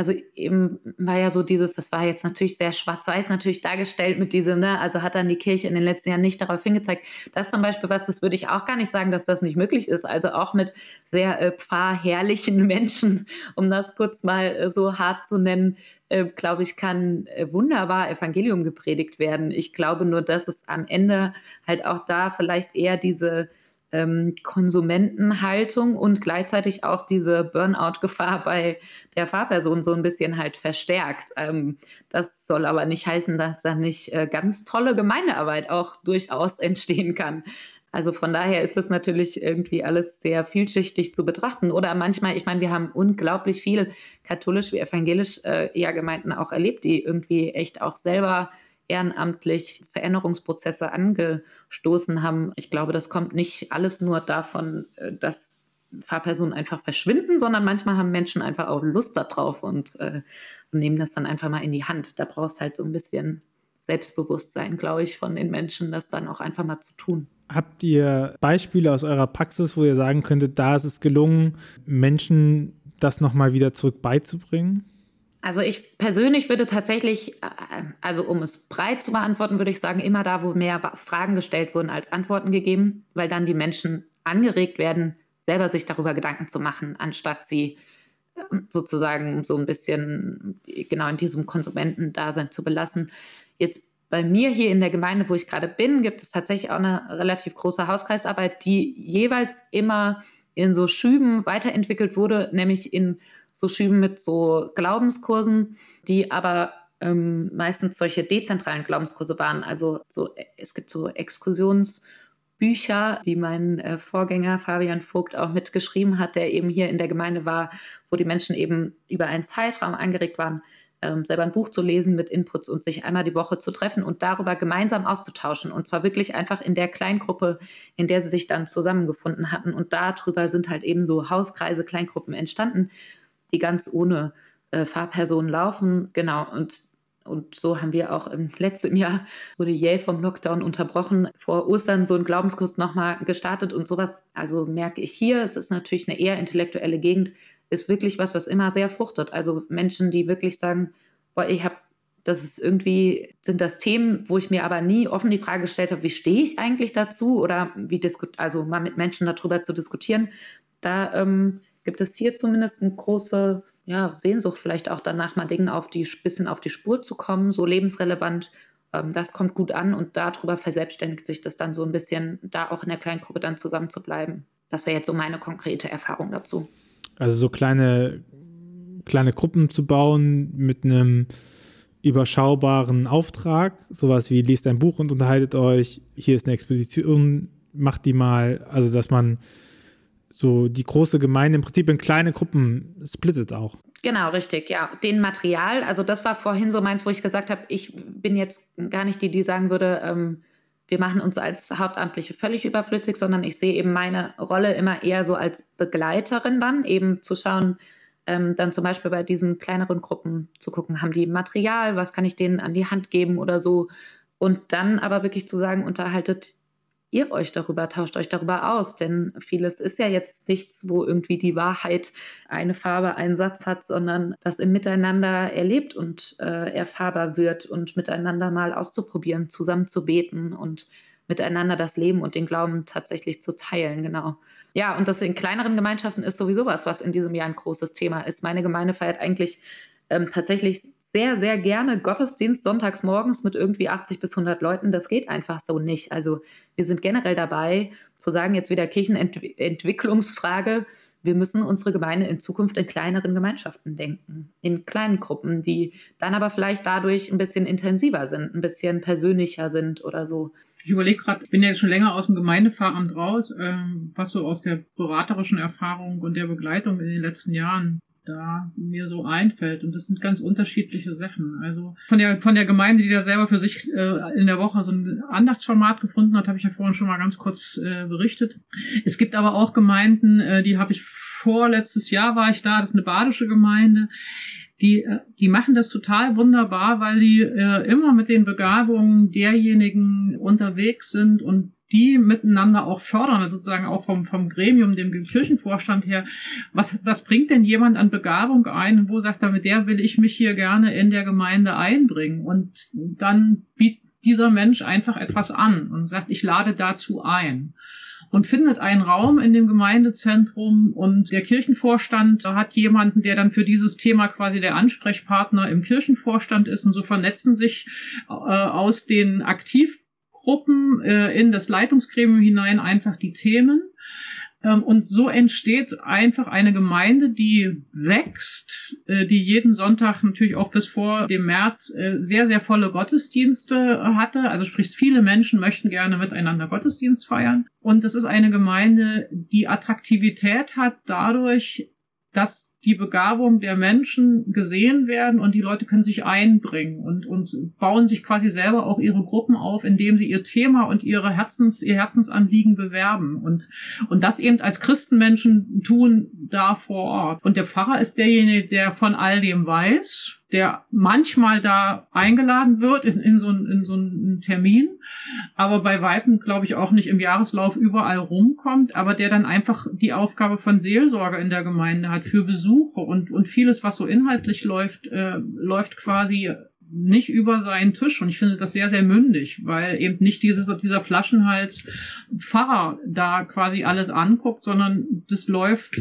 also eben war ja so dieses, das war jetzt natürlich sehr schwarz-weiß natürlich dargestellt mit diesem, ne, also hat dann die Kirche in den letzten Jahren nicht darauf hingezeigt. Das zum Beispiel was, das würde ich auch gar nicht sagen, dass das nicht möglich ist. Also auch mit sehr äh, pfarrherrlichen Menschen, um das kurz mal äh, so hart zu nennen, äh, glaube ich, kann äh, wunderbar Evangelium gepredigt werden. Ich glaube nur, dass es am Ende halt auch da vielleicht eher diese ähm, Konsumentenhaltung und gleichzeitig auch diese Burnout-Gefahr bei der Fahrperson so ein bisschen halt verstärkt. Ähm, das soll aber nicht heißen, dass da nicht äh, ganz tolle Gemeindearbeit auch durchaus entstehen kann. Also von daher ist es natürlich irgendwie alles sehr vielschichtig zu betrachten. Oder manchmal, ich meine, wir haben unglaublich viel katholisch wie evangelisch äh, ja Gemeinden auch erlebt, die irgendwie echt auch selber ehrenamtlich Veränderungsprozesse angestoßen haben. Ich glaube, das kommt nicht alles nur davon, äh, dass Fahrpersonen einfach verschwinden, sondern manchmal haben Menschen einfach auch Lust darauf und, äh, und nehmen das dann einfach mal in die Hand. Da brauchst halt so ein bisschen Selbstbewusstsein, glaube ich, von den Menschen, das dann auch einfach mal zu tun. Habt ihr Beispiele aus eurer Praxis, wo ihr sagen könntet, da ist es gelungen, Menschen das nochmal wieder zurück beizubringen? Also ich persönlich würde tatsächlich, äh, also um es breit zu beantworten, würde ich sagen, immer da, wo mehr Fragen gestellt wurden als Antworten gegeben, weil dann die Menschen angeregt werden, selber sich darüber Gedanken zu machen, anstatt sie ähm, sozusagen so ein bisschen genau in diesem Konsumentendasein zu belassen. Jetzt bei mir hier in der Gemeinde, wo ich gerade bin, gibt es tatsächlich auch eine relativ große Hauskreisarbeit, die jeweils immer in so Schüben weiterentwickelt wurde, nämlich in so Schüben mit so Glaubenskursen, die aber ähm, meistens solche dezentralen Glaubenskurse waren. Also so, es gibt so Exkursionsbücher, die mein äh, Vorgänger Fabian Vogt auch mitgeschrieben hat, der eben hier in der Gemeinde war, wo die Menschen eben über einen Zeitraum angeregt waren, ähm, selber ein Buch zu lesen mit Inputs und sich einmal die Woche zu treffen und darüber gemeinsam auszutauschen. Und zwar wirklich einfach in der Kleingruppe, in der sie sich dann zusammengefunden hatten. Und darüber sind halt eben so Hauskreise, Kleingruppen entstanden die ganz ohne äh, Fahrpersonen laufen. Genau, und, und so haben wir auch im letzten Jahr, wurde jäh vom Lockdown unterbrochen, vor Ostern so einen Glaubenskurs nochmal gestartet und sowas. Also merke ich hier, es ist natürlich eine eher intellektuelle Gegend, ist wirklich was, was immer sehr fruchtet. Also Menschen, die wirklich sagen, boah, ich habe Das ist irgendwie, sind das Themen, wo ich mir aber nie offen die Frage gestellt habe, wie stehe ich eigentlich dazu oder wie also mal mit Menschen darüber zu diskutieren. Da ähm, gibt es hier zumindest eine große ja, Sehnsucht, vielleicht auch danach mal Dinge auf die, bisschen auf die Spur zu kommen, so lebensrelevant. Ähm, das kommt gut an und darüber verselbstständigt sich das dann so ein bisschen, da auch in der Kleingruppe dann zusammen zu bleiben. Das wäre jetzt so meine konkrete Erfahrung dazu. Also so kleine, kleine Gruppen zu bauen mit einem überschaubaren Auftrag, sowas wie liest ein Buch und unterhaltet euch, hier ist eine Expedition, macht die mal, also dass man so die große Gemeinde im Prinzip in kleine Gruppen splittet auch. Genau, richtig, ja. Den Material, also das war vorhin so meins, wo ich gesagt habe, ich bin jetzt gar nicht die, die sagen würde, ähm, wir machen uns als Hauptamtliche völlig überflüssig, sondern ich sehe eben meine Rolle immer eher so als Begleiterin dann, eben zu schauen, ähm, dann zum Beispiel bei diesen kleineren Gruppen zu gucken, haben die Material, was kann ich denen an die Hand geben oder so. Und dann aber wirklich zu sagen, unterhaltet ihr euch darüber, tauscht euch darüber aus. Denn vieles ist ja jetzt nichts, wo irgendwie die Wahrheit eine Farbe, einen Satz hat, sondern das im Miteinander erlebt und äh, erfahrbar wird und miteinander mal auszuprobieren, zusammen zu beten und miteinander das Leben und den Glauben tatsächlich zu teilen, genau. Ja, und das in kleineren Gemeinschaften ist sowieso was, was in diesem Jahr ein großes Thema ist. Meine Gemeinde feiert eigentlich ähm, tatsächlich sehr, sehr gerne Gottesdienst sonntags morgens mit irgendwie 80 bis 100 Leuten. Das geht einfach so nicht. Also wir sind generell dabei, zu sagen, jetzt wieder Kirchenentwicklungsfrage, wir müssen unsere Gemeinde in Zukunft in kleineren Gemeinschaften denken, in kleinen Gruppen, die dann aber vielleicht dadurch ein bisschen intensiver sind, ein bisschen persönlicher sind oder so. Ich überlege gerade, ich bin ja jetzt schon länger aus dem Gemeindefahramt raus, ähm, was so aus der beraterischen Erfahrung und der Begleitung in den letzten Jahren da mir so einfällt. Und das sind ganz unterschiedliche Sachen. Also von der, von der Gemeinde, die da selber für sich äh, in der Woche so ein Andachtsformat gefunden hat, habe ich ja vorhin schon mal ganz kurz äh, berichtet. Es gibt aber auch Gemeinden, äh, die habe ich vorletztes Jahr war ich da, das ist eine badische Gemeinde. Die, äh, die machen das total wunderbar, weil die äh, immer mit den Begabungen derjenigen unterwegs sind und die miteinander auch fördern, also sozusagen auch vom, vom Gremium, dem Kirchenvorstand her. Was, was bringt denn jemand an Begabung ein? Wo sagt er, mit der will ich mich hier gerne in der Gemeinde einbringen? Und dann bietet dieser Mensch einfach etwas an und sagt, ich lade dazu ein und findet einen Raum in dem Gemeindezentrum und der Kirchenvorstand hat jemanden, der dann für dieses Thema quasi der Ansprechpartner im Kirchenvorstand ist und so vernetzen sich äh, aus den aktiv Gruppen äh, in das Leitungsgremium hinein einfach die Themen. Ähm, und so entsteht einfach eine Gemeinde, die wächst, äh, die jeden Sonntag natürlich auch bis vor dem März äh, sehr, sehr volle Gottesdienste hatte. Also sprich, viele Menschen möchten gerne miteinander Gottesdienst feiern. Und es ist eine Gemeinde, die Attraktivität hat dadurch, dass die Begabung der Menschen gesehen werden und die Leute können sich einbringen und, und bauen sich quasi selber auch ihre Gruppen auf, indem sie ihr Thema und ihre Herzens, ihr Herzensanliegen bewerben und, und das eben als Christenmenschen tun da vor Ort. Und der Pfarrer ist derjenige, der von all dem weiß der manchmal da eingeladen wird in, in, so, in so einen Termin, aber bei Weitem, glaube ich, auch nicht im Jahreslauf überall rumkommt, aber der dann einfach die Aufgabe von Seelsorge in der Gemeinde hat für Besuche und, und vieles, was so inhaltlich läuft, äh, läuft quasi nicht über seinen Tisch. Und ich finde das sehr, sehr mündig, weil eben nicht dieses, dieser Flaschenhals Pfarrer da quasi alles anguckt, sondern das läuft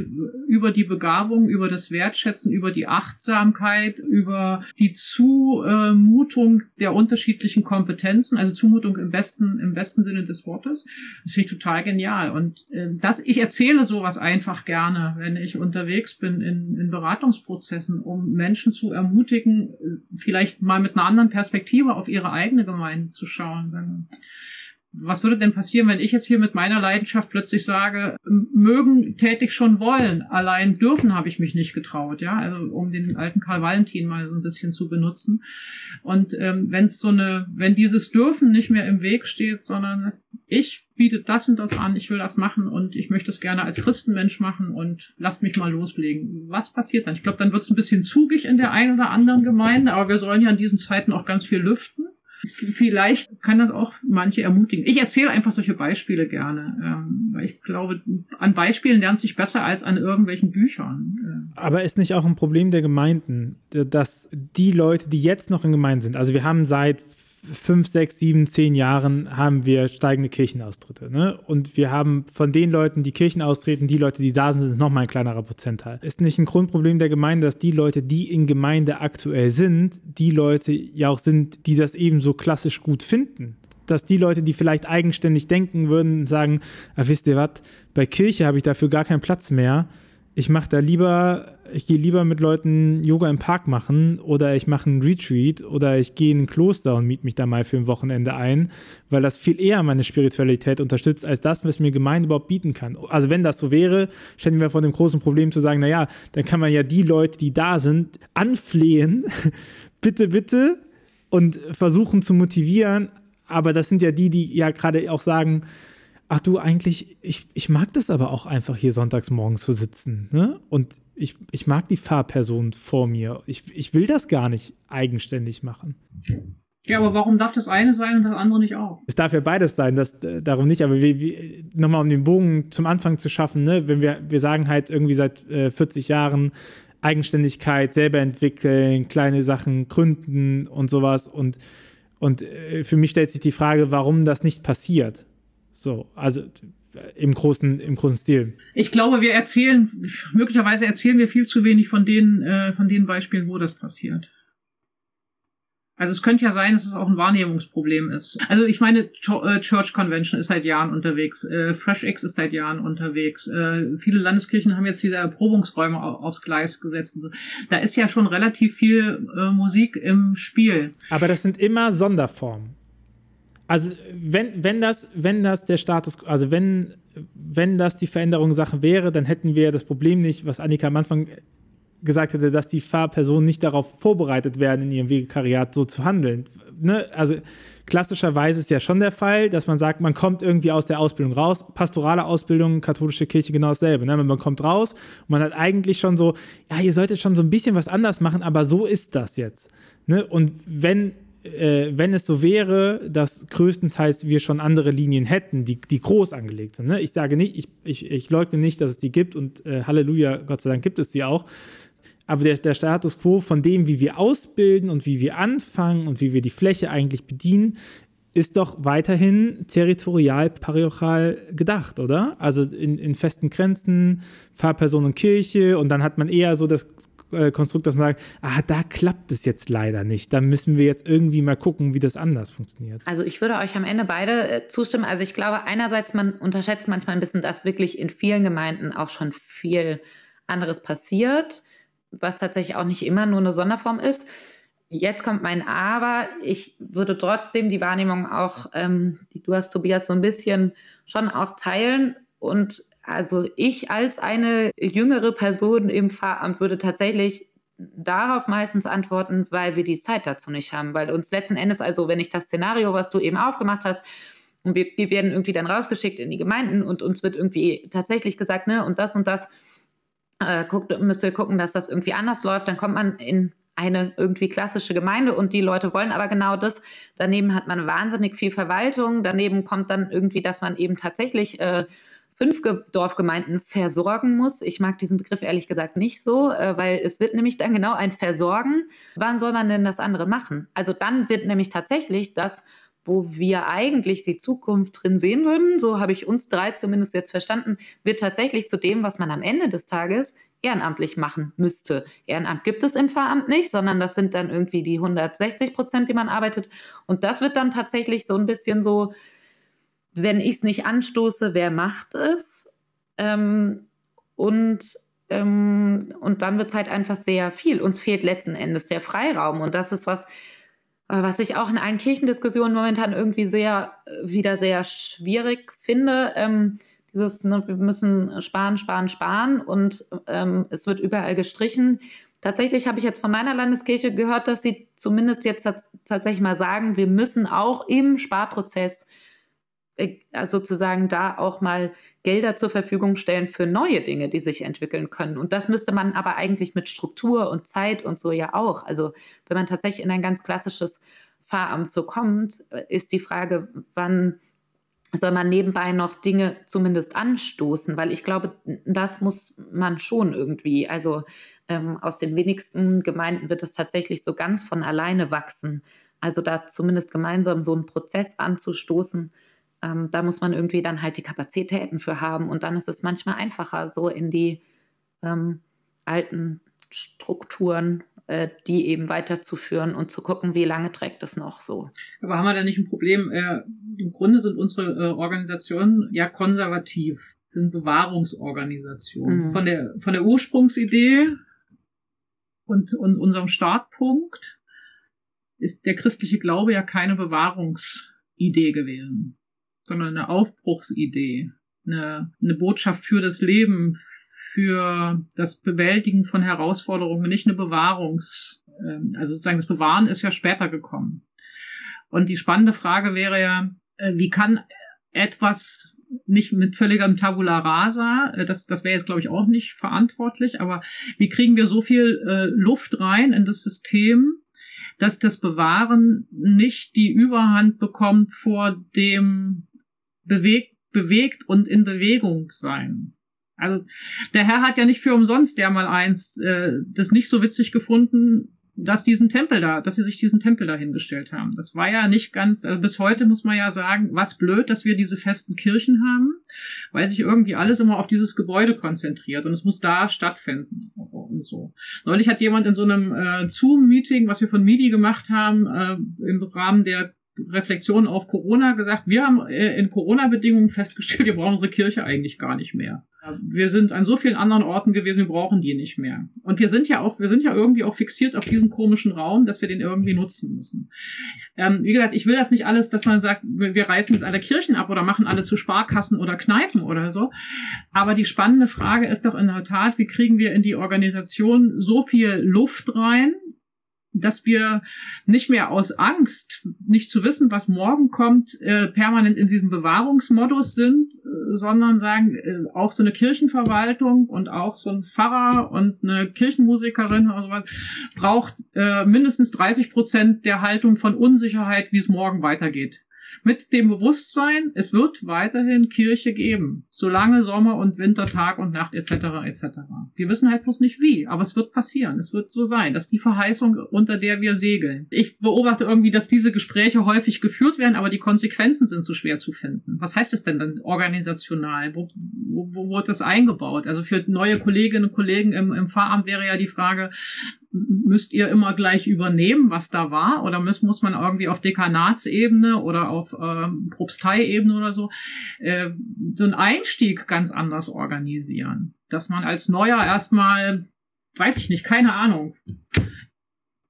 über die Begabung, über das Wertschätzen, über die Achtsamkeit, über die Zumutung der unterschiedlichen Kompetenzen, also Zumutung im besten, im besten Sinne des Wortes. Das finde ich total genial. Und äh, das, ich erzähle sowas einfach gerne, wenn ich unterwegs bin in, in Beratungsprozessen, um Menschen zu ermutigen, vielleicht mal mal mit einer anderen Perspektive auf ihre eigene Gemeinde zu schauen. Was würde denn passieren, wenn ich jetzt hier mit meiner Leidenschaft plötzlich sage, mögen tätig schon wollen, allein dürfen habe ich mich nicht getraut, ja, also um den alten Karl Valentin mal so ein bisschen zu benutzen. Und ähm, wenn es so eine, wenn dieses Dürfen nicht mehr im Weg steht, sondern ich biete das und das an, ich will das machen und ich möchte es gerne als Christenmensch machen und lasst mich mal loslegen. Was passiert dann? Ich glaube, dann wird es ein bisschen zugig in der einen oder anderen Gemeinde, aber wir sollen ja in diesen Zeiten auch ganz viel lüften. Vielleicht kann das auch manche ermutigen. Ich erzähle einfach solche Beispiele gerne, ähm, weil ich glaube, an Beispielen lernt sich besser als an irgendwelchen Büchern. Aber ist nicht auch ein Problem der Gemeinden, dass die Leute, die jetzt noch in Gemeinden sind, also wir haben seit fünf, sechs, sieben, zehn Jahren haben wir steigende Kirchenaustritte. Ne? Und wir haben von den Leuten, die Kirchen austreten, die Leute, die da sind, sind nochmal ein kleinerer Prozentteil. Ist nicht ein Grundproblem der Gemeinde, dass die Leute, die in Gemeinde aktuell sind, die Leute ja auch sind, die das eben so klassisch gut finden? dass die Leute, die vielleicht eigenständig denken würden, sagen, ah, wisst ihr was, bei Kirche habe ich dafür gar keinen Platz mehr ich mache da lieber, ich gehe lieber mit Leuten Yoga im Park machen oder ich mache einen Retreat oder ich gehe in ein Kloster und miete mich da mal für ein Wochenende ein, weil das viel eher meine Spiritualität unterstützt, als das, was mir Gemeinde überhaupt bieten kann. Also wenn das so wäre, stellen wir vor dem großen Problem zu sagen, naja, dann kann man ja die Leute, die da sind, anflehen, bitte, bitte, und versuchen zu motivieren, aber das sind ja die, die ja gerade auch sagen, ach du, eigentlich, ich, ich mag das aber auch einfach hier sonntags morgens zu sitzen. Ne? Und ich, ich mag die Fahrperson vor mir. Ich, ich will das gar nicht eigenständig machen. Ja, aber warum darf das eine sein und das andere nicht auch? Es darf ja beides sein, das äh, darum nicht. Aber wir, wir, nochmal um den Bogen zum Anfang zu schaffen, ne? wenn wir, wir sagen halt irgendwie seit äh, 40 Jahren Eigenständigkeit, selber entwickeln, kleine Sachen gründen und sowas. Und, und äh, für mich stellt sich die Frage, warum das nicht passiert. So, also im großen, im großen Stil. Ich glaube, wir erzählen, möglicherweise erzählen wir viel zu wenig von den, äh, von den Beispielen, wo das passiert. Also es könnte ja sein, dass es auch ein Wahrnehmungsproblem ist. Also ich meine, äh, Church Convention ist seit Jahren unterwegs, äh, Fresh X ist seit Jahren unterwegs. Äh, viele Landeskirchen haben jetzt diese Erprobungsräume aufs Gleis gesetzt. Und so. Da ist ja schon relativ viel äh, Musik im Spiel. Aber das sind immer Sonderformen. Also wenn, wenn das, wenn das der Status, also wenn, wenn das die Veränderungssache wäre, dann hätten wir das Problem nicht, was Annika am Anfang gesagt hätte, dass die Fahrpersonen nicht darauf vorbereitet werden, in ihrem Vikariat so zu handeln. Ne? Also klassischerweise ist ja schon der Fall, dass man sagt, man kommt irgendwie aus der Ausbildung raus. Pastorale Ausbildung, katholische Kirche genau dasselbe. Ne? Man kommt raus und man hat eigentlich schon so, ja, ihr solltet schon so ein bisschen was anders machen, aber so ist das jetzt. Ne? Und wenn äh, wenn es so wäre, dass größtenteils wir schon andere Linien hätten, die, die groß angelegt sind. Ne? Ich sage nicht, ich, ich, ich leugne nicht, dass es die gibt und äh, Halleluja, Gott sei Dank gibt es die auch. Aber der, der Status quo von dem, wie wir ausbilden und wie wir anfangen und wie wir die Fläche eigentlich bedienen, ist doch weiterhin territorial, parochial gedacht, oder? Also in, in festen Grenzen, Pfarrperson und Kirche und dann hat man eher so das äh, Konstrukt, dass man sagt, ah, da klappt es jetzt leider nicht. Da müssen wir jetzt irgendwie mal gucken, wie das anders funktioniert. Also ich würde euch am Ende beide äh, zustimmen. Also ich glaube, einerseits, man unterschätzt manchmal ein bisschen, dass wirklich in vielen Gemeinden auch schon viel anderes passiert, was tatsächlich auch nicht immer nur eine Sonderform ist. Jetzt kommt mein Aber. Ich würde trotzdem die Wahrnehmung auch, ähm, die du hast, Tobias, so ein bisschen schon auch teilen und also ich als eine jüngere Person im Pfarramt würde tatsächlich darauf meistens antworten, weil wir die Zeit dazu nicht haben, weil uns letzten Endes, also wenn ich das Szenario, was du eben aufgemacht hast, und wir, wir werden irgendwie dann rausgeschickt in die Gemeinden und uns wird irgendwie tatsächlich gesagt, ne, und das und das, äh, guckt, müsst ihr gucken, dass das irgendwie anders läuft, dann kommt man in eine irgendwie klassische Gemeinde und die Leute wollen aber genau das. Daneben hat man wahnsinnig viel Verwaltung, daneben kommt dann irgendwie, dass man eben tatsächlich äh, fünf Dorfgemeinden versorgen muss. Ich mag diesen Begriff ehrlich gesagt nicht so, äh, weil es wird nämlich dann genau ein Versorgen. Wann soll man denn das andere machen? Also dann wird nämlich tatsächlich das, wo wir eigentlich die Zukunft drin sehen würden, so habe ich uns drei zumindest jetzt verstanden, wird tatsächlich zu dem, was man am Ende des Tages ehrenamtlich machen müsste. Ehrenamt gibt es im Pfarramt nicht, sondern das sind dann irgendwie die 160 Prozent, die man arbeitet. Und das wird dann tatsächlich so ein bisschen so, wenn ich es nicht anstoße, wer macht es? Ähm, und, ähm, und dann wird es halt einfach sehr viel. Uns fehlt letzten Endes der Freiraum. Und das ist was, was ich auch in allen Kirchendiskussionen momentan irgendwie sehr, wieder sehr schwierig finde. Ähm, dieses, ne, wir müssen sparen, sparen, sparen und ähm, es wird überall gestrichen. Tatsächlich habe ich jetzt von meiner Landeskirche gehört, dass sie zumindest jetzt tatsächlich mal sagen, wir müssen auch im Sparprozess äh, sozusagen da auch mal Gelder zur Verfügung stellen für neue Dinge, die sich entwickeln können. Und das müsste man aber eigentlich mit Struktur und Zeit und so ja auch. Also wenn man tatsächlich in ein ganz klassisches Pfarramt so kommt, ist die Frage, wann soll man nebenbei noch Dinge zumindest anstoßen, weil ich glaube, das muss man schon irgendwie. Also ähm, aus den wenigsten Gemeinden wird es tatsächlich so ganz von alleine wachsen. Also da zumindest gemeinsam so einen Prozess anzustoßen, ähm, da muss man irgendwie dann halt die Kapazitäten für haben. Und dann ist es manchmal einfacher, so in die ähm, alten Strukturen äh, die eben weiterzuführen und zu gucken, wie lange trägt es noch so. Aber haben wir da nicht ein Problem? Äh, Im Grunde sind unsere äh, Organisationen ja konservativ, sind Bewahrungsorganisationen. Mhm. Von, der, von der Ursprungsidee und, und unserem Startpunkt ist der christliche Glaube ja keine Bewahrungsidee gewesen, sondern eine Aufbruchsidee, eine, eine Botschaft für das Leben, für das Bewältigen von Herausforderungen, nicht eine Bewahrungs, ähm, also sozusagen das Bewahren ist ja später gekommen. Und die spannende Frage wäre ja, äh, wie kann etwas nicht mit völligem Tabula rasa, äh, das, das wäre jetzt, glaube ich, auch nicht verantwortlich, aber wie kriegen wir so viel äh, Luft rein in das System, dass das Bewahren nicht die Überhand bekommt vor dem bewegt, bewegt und in Bewegung sein. Also der Herr hat ja nicht für umsonst der mal eins äh, das nicht so witzig gefunden, dass diesen Tempel da, dass sie sich diesen Tempel da hingestellt haben. Das war ja nicht ganz, also bis heute muss man ja sagen, was blöd, dass wir diese festen Kirchen haben, weil sich irgendwie alles immer auf dieses Gebäude konzentriert und es muss da stattfinden und so. Neulich hat jemand in so einem äh, Zoom-Meeting, was wir von MIDI gemacht haben, äh, im Rahmen der Reflexion auf Corona gesagt, wir haben äh, in Corona-Bedingungen festgestellt, wir brauchen unsere Kirche eigentlich gar nicht mehr. Wir sind an so vielen anderen Orten gewesen, wir brauchen die nicht mehr. Und wir sind ja auch, wir sind ja irgendwie auch fixiert auf diesen komischen Raum, dass wir den irgendwie nutzen müssen. Ähm, wie gesagt, ich will das nicht alles, dass man sagt, wir reißen jetzt alle Kirchen ab oder machen alle zu Sparkassen oder Kneipen oder so. Aber die spannende Frage ist doch in der Tat, wie kriegen wir in die Organisation so viel Luft rein, dass wir nicht mehr aus Angst, nicht zu wissen, was morgen kommt, äh, permanent in diesem Bewahrungsmodus sind, äh, sondern sagen, äh, auch so eine Kirchenverwaltung und auch so ein Pfarrer und eine Kirchenmusikerin oder sowas braucht mindestens 30 Prozent der Haltung von Unsicherheit, wie es morgen weitergeht mit dem Bewusstsein, es wird weiterhin Kirche geben, solange Sommer und Winter, Tag und Nacht etc. etc. Wir wissen halt bloß nicht wie, aber es wird passieren, es wird so sein. Das ist die Verheißung, unter der wir segeln. Ich beobachte irgendwie, dass diese Gespräche häufig geführt werden, aber die Konsequenzen sind so schwer zu finden. Was heißt es denn dann organisational? Wo, wo, wo wird das eingebaut? Also für neue Kolleginnen und Kollegen im, im Pfarramt wäre ja die Frage, müsst ihr immer gleich übernehmen, was da war? Oder muss, muss man irgendwie auf Dekanatsebene oder auf ähm, Propsteiebene oder so äh, so einen Einstieg ganz anders organisieren? Dass man als Neuer erstmal, weiß ich nicht, keine Ahnung,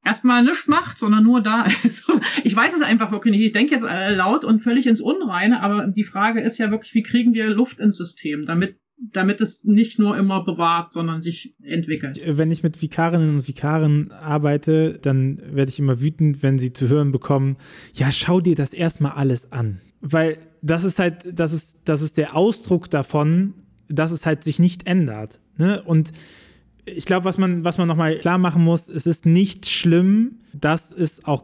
erstmal nichts macht, sondern nur da ist. Ich weiß es einfach wirklich nicht. Ich denke jetzt äh, laut und völlig ins Unreine, aber die Frage ist ja wirklich, wie kriegen wir Luft ins System, damit damit es nicht nur immer bewahrt, sondern sich entwickelt. Wenn ich mit Vikarinnen und Vikaren arbeite, dann werde ich immer wütend, wenn sie zu hören bekommen, ja, schau dir das erstmal alles an. Weil das ist halt, das ist, das ist der Ausdruck davon, dass es halt sich nicht ändert. Ne? Und ich glaube, was man, was man nochmal klar machen muss, es ist nicht schlimm, dass es auch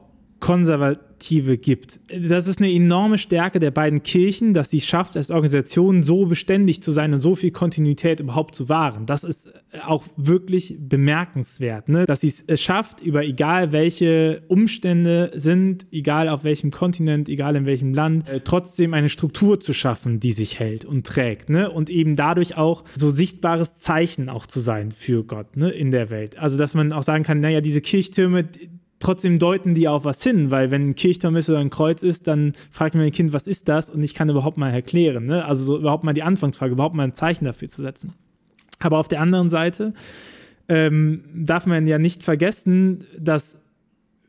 Konservative gibt. Das ist eine enorme Stärke der beiden Kirchen, dass sie es schafft, als Organisation so beständig zu sein und so viel Kontinuität überhaupt zu wahren. Das ist auch wirklich bemerkenswert, ne? dass sie es schafft, über egal welche Umstände sind, egal auf welchem Kontinent, egal in welchem Land, äh, trotzdem eine Struktur zu schaffen, die sich hält und trägt. Ne? Und eben dadurch auch so sichtbares Zeichen auch zu sein für Gott ne? in der Welt. Also dass man auch sagen kann, naja, diese Kirchtürme, trotzdem deuten die auf was hin, weil wenn ein Kirchturm ist oder ein Kreuz ist, dann fragt man ein Kind, was ist das? Und ich kann überhaupt mal erklären. Ne? Also so überhaupt mal die Anfangsfrage, überhaupt mal ein Zeichen dafür zu setzen. Aber auf der anderen Seite ähm, darf man ja nicht vergessen, dass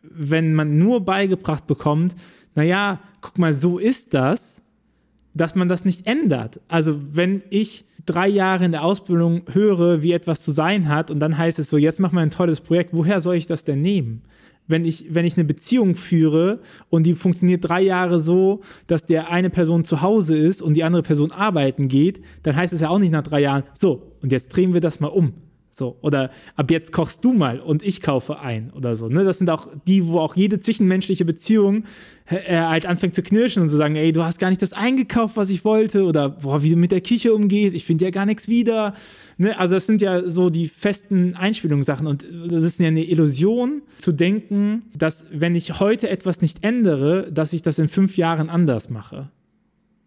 wenn man nur beigebracht bekommt, naja, guck mal, so ist das, dass man das nicht ändert. Also wenn ich drei Jahre in der Ausbildung höre, wie etwas zu sein hat und dann heißt es so, jetzt mach mal ein tolles Projekt, woher soll ich das denn nehmen? Wenn ich, wenn ich eine Beziehung führe und die funktioniert drei Jahre so, dass der eine Person zu Hause ist und die andere Person arbeiten geht, dann heißt es ja auch nicht nach drei Jahren, so, und jetzt drehen wir das mal um. So, oder ab jetzt kochst du mal und ich kaufe ein oder so. Ne? Das sind auch die, wo auch jede zwischenmenschliche Beziehung äh, halt anfängt zu knirschen und zu sagen, ey, du hast gar nicht das eingekauft, was ich wollte, oder boah, wie du mit der Küche umgehst, ich finde ja gar nichts wieder. Ne? Also das sind ja so die festen Einspielungssachen und das ist ja eine Illusion zu denken, dass wenn ich heute etwas nicht ändere, dass ich das in fünf Jahren anders mache.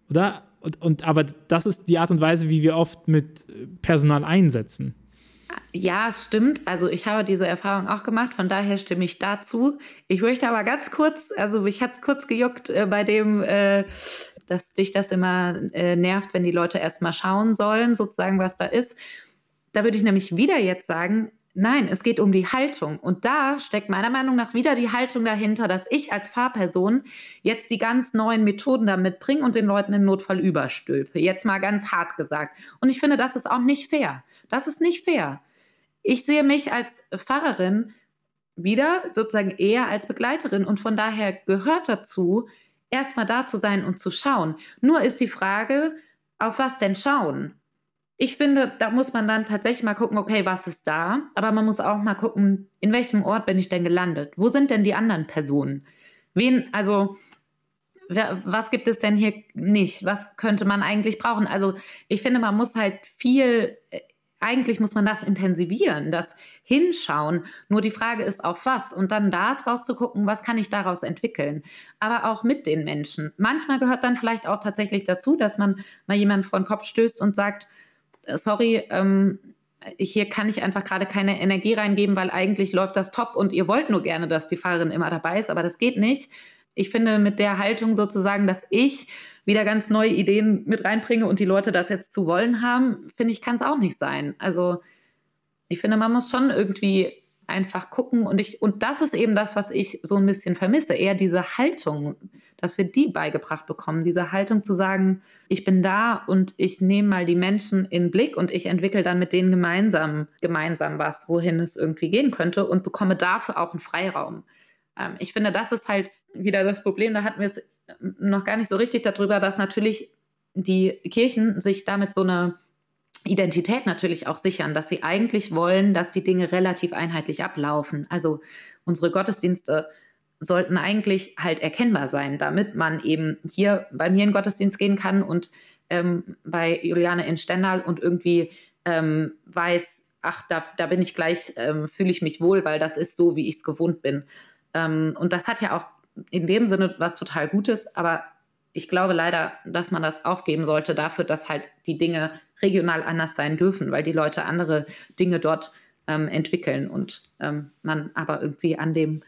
Oder? Und, und aber das ist die Art und Weise, wie wir oft mit Personal einsetzen. Ja, es stimmt. Also ich habe diese Erfahrung auch gemacht, von daher stimme ich dazu. Ich möchte aber ganz kurz, also mich hat es kurz gejuckt äh, bei dem, äh, dass dich das immer äh, nervt, wenn die Leute erst mal schauen sollen, sozusagen, was da ist. Da würde ich nämlich wieder jetzt sagen, nein, es geht um die Haltung. Und da steckt meiner Meinung nach wieder die Haltung dahinter, dass ich als Fahrperson jetzt die ganz neuen Methoden da mitbringe und den Leuten im Notfall überstülpe. Jetzt mal ganz hart gesagt. Und ich finde, das ist auch nicht fair. Das ist nicht fair. Ich sehe mich als Pfarrerin wieder sozusagen eher als Begleiterin und von daher gehört dazu, erstmal da zu sein und zu schauen. Nur ist die Frage, auf was denn schauen? Ich finde, da muss man dann tatsächlich mal gucken, okay, was ist da? Aber man muss auch mal gucken, in welchem Ort bin ich denn gelandet? Wo sind denn die anderen Personen? Wen, also, was gibt es denn hier nicht? Was könnte man eigentlich brauchen? Also, ich finde, man muss halt viel äh, eigentlich muss man das intensivieren, das Hinschauen. Nur die Frage ist, auf was? Und dann da draus zu gucken, was kann ich daraus entwickeln? Aber auch mit den Menschen. Manchmal gehört dann vielleicht auch tatsächlich dazu, dass man mal jemanden vor den Kopf stößt und sagt, äh, sorry, ähm, hier kann ich einfach gerade keine Energie reingeben, weil eigentlich läuft das top und ihr wollt nur gerne, dass die Fahrerin immer dabei ist, aber das geht nicht. Ich finde mit der Haltung sozusagen, dass ich wieder ganz neue Ideen mit reinbringe und die Leute das jetzt zu wollen haben, finde ich, kann es auch nicht sein. Also ich finde, man muss schon irgendwie einfach gucken und ich, und das ist eben das, was ich so ein bisschen vermisse, eher diese Haltung, dass wir die beigebracht bekommen, diese Haltung zu sagen, ich bin da und ich nehme mal die Menschen in Blick und ich entwickle dann mit denen gemeinsam, gemeinsam was, wohin es irgendwie gehen könnte und bekomme dafür auch einen Freiraum. Ähm, ich finde, das ist halt wieder das Problem, da hatten wir es noch gar nicht so richtig darüber, dass natürlich die Kirchen sich damit so eine Identität natürlich auch sichern, dass sie eigentlich wollen, dass die Dinge relativ einheitlich ablaufen. Also unsere Gottesdienste sollten eigentlich halt erkennbar sein, damit man eben hier bei mir in Gottesdienst gehen kann und ähm, bei Juliane in Stendal und irgendwie ähm, weiß, ach, da, da bin ich gleich, ähm, fühle ich mich wohl, weil das ist so, wie ich es gewohnt bin. Ähm, und das hat ja auch in dem Sinne was total Gutes, aber ich glaube leider, dass man das aufgeben sollte dafür, dass halt die Dinge regional anders sein dürfen, weil die Leute andere Dinge dort ähm, entwickeln und ähm, man aber irgendwie an dem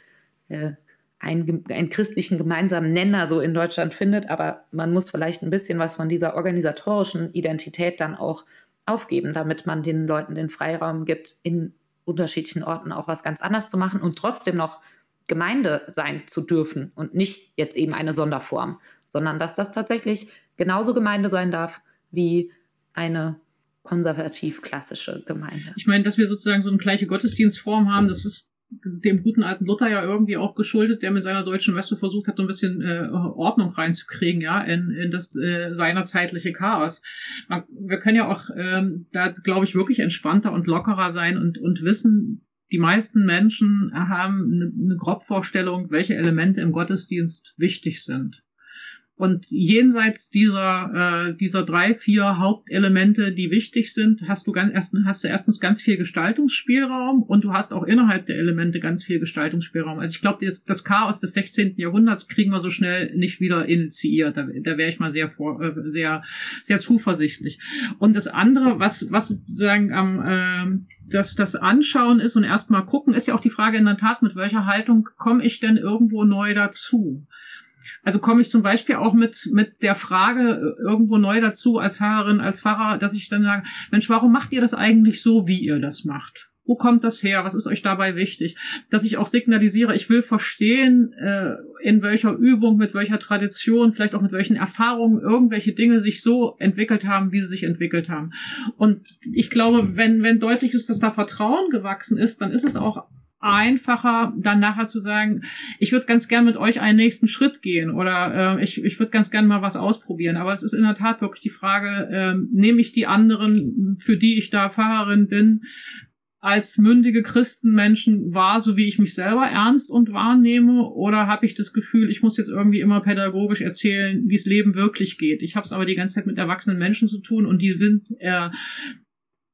äh, einen, einen, christlichen gemeinsamen Nenner so in Deutschland findet, aber man muss vielleicht ein bisschen was von dieser organisatorischen Identität dann auch aufgeben, damit man den Leuten den Freiraum gibt, in unterschiedlichen Orten auch was ganz anders zu machen und trotzdem noch Gemeinde sein zu dürfen und nicht jetzt eben eine Sonderform, sondern dass das tatsächlich genauso Gemeinde sein darf wie eine konservativ-klassische Gemeinde. Ich meine, dass wir sozusagen so eine gleiche Gottesdienstform haben, das ist dem guten alten Luther ja irgendwie auch geschuldet, der mit seiner deutschen Messe versucht hat, so ein bisschen äh, Ordnung reinzukriegen, ja, in, in das äh, seinerzeitliche Chaos. Man, wir können ja auch ähm, da, glaube ich, wirklich entspannter und lockerer sein und, und wissen, die meisten Menschen haben eine, eine Grobvorstellung, welche Elemente im Gottesdienst wichtig sind. Und jenseits dieser, äh, dieser drei, vier Hauptelemente, die wichtig sind, hast du, ganz, erst, hast du erstens ganz viel Gestaltungsspielraum und du hast auch innerhalb der Elemente ganz viel Gestaltungsspielraum. Also ich glaube, das Chaos des 16. Jahrhunderts kriegen wir so schnell nicht wieder initiiert. Da, da wäre ich mal sehr, vor, äh, sehr, sehr zuversichtlich. Und das andere, was, was sozusagen am ähm, das, das Anschauen ist und erstmal gucken, ist ja auch die Frage in der Tat, mit welcher Haltung komme ich denn irgendwo neu dazu? Also komme ich zum Beispiel auch mit, mit der Frage äh, irgendwo neu dazu als Fahrerin, als Fahrer, dass ich dann sage, Mensch, warum macht ihr das eigentlich so, wie ihr das macht? Wo kommt das her? Was ist euch dabei wichtig? Dass ich auch signalisiere, ich will verstehen, äh, in welcher Übung, mit welcher Tradition, vielleicht auch mit welchen Erfahrungen irgendwelche Dinge sich so entwickelt haben, wie sie sich entwickelt haben. Und ich glaube, wenn, wenn deutlich ist, dass da Vertrauen gewachsen ist, dann ist es auch einfacher, dann nachher zu sagen, ich würde ganz gern mit euch einen nächsten Schritt gehen oder äh, ich, ich würde ganz gern mal was ausprobieren. Aber es ist in der Tat wirklich die Frage, äh, nehme ich die anderen, für die ich da Fahrerin bin, als mündige Christenmenschen wahr, so wie ich mich selber ernst und wahrnehme? Oder habe ich das Gefühl, ich muss jetzt irgendwie immer pädagogisch erzählen, wie es Leben wirklich geht? Ich habe es aber die ganze Zeit mit erwachsenen Menschen zu tun und die sind äh,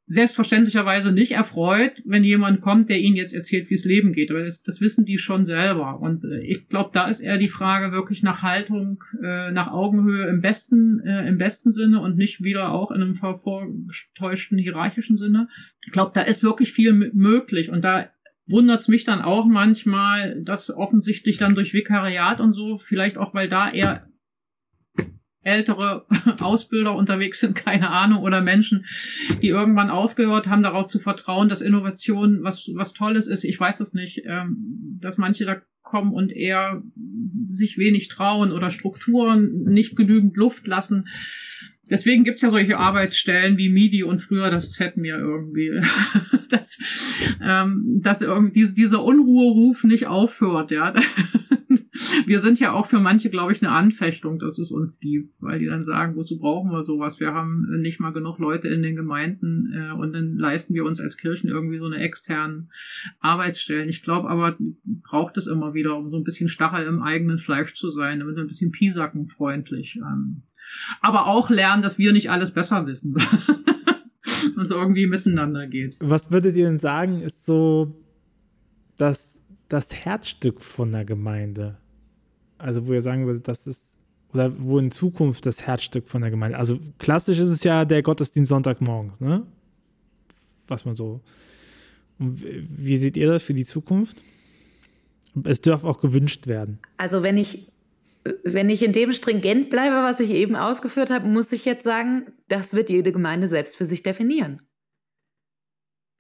selbstverständlicherweise nicht erfreut, wenn jemand kommt, der ihnen jetzt erzählt, wie es Leben geht. Aber das, das wissen die schon selber. Und äh, ich glaube, da ist eher die Frage wirklich nach Haltung, äh, nach Augenhöhe im besten, äh, im besten Sinne und nicht wieder auch in einem vorgetäuschten hierarchischen Sinne. Ich glaube, da ist wirklich viel möglich. Und da wundert's mich dann auch manchmal, dass offensichtlich dann durch Vikariat und so, vielleicht auch, weil da eher ältere Ausbilder unterwegs sind, keine Ahnung, oder Menschen, die irgendwann aufgehört haben, darauf zu vertrauen, dass Innovation was, was Tolles ist. Ich weiß es nicht, ähm, dass manche da kommen und eher sich wenig trauen oder Strukturen nicht genügend Luft lassen. Deswegen gibt's ja solche Arbeitsstellen wie MIDI und früher das Z mir irgendwie. dass, ähm, dass irgendwie dieser Unruheruf nicht aufhört, ja. wir sind ja auch für manche, glaube ich, eine Anfechtung, dass es uns gibt, weil die dann sagen, wozu brauchen wir sowas? Wir haben nicht mal genug Leute in den Gemeinden äh, und dann leisten wir uns als Kirchen irgendwie so eine externen Arbeitsstellen. Ich glaube aber, braucht es immer wieder, um so ein bisschen Stachel im eigenen Fleisch zu sein, damit ein bisschen Pisacken-freundlich. Ähm, aber auch lernen, dass wir nicht alles besser wissen. es irgendwie miteinander geht. Was würdet ihr denn sagen, ist so das, das Herzstück von der Gemeinde? Also, wo ihr sagen würdet, das ist, oder wo in Zukunft das Herzstück von der Gemeinde. Also, klassisch ist es ja der Gottesdienst Sonntagmorgens, ne? Was man so. Und wie seht ihr das für die Zukunft? Es darf auch gewünscht werden. Also, wenn ich, wenn ich in dem stringent bleibe, was ich eben ausgeführt habe, muss ich jetzt sagen, das wird jede Gemeinde selbst für sich definieren.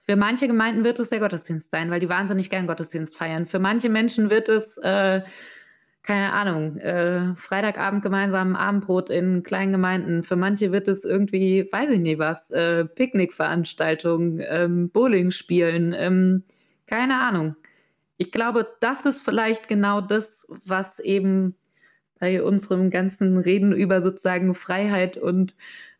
Für manche Gemeinden wird es der Gottesdienst sein, weil die wahnsinnig gern Gottesdienst feiern. Für manche Menschen wird es äh, keine Ahnung, äh, Freitagabend gemeinsam Abendbrot in kleinen Gemeinden. Für manche wird es irgendwie, weiß ich nicht was, äh, Picknickveranstaltungen, ähm, Bowling spielen, ähm, keine Ahnung. Ich glaube, das ist vielleicht genau das, was eben bei unserem ganzen Reden über sozusagen Freiheit und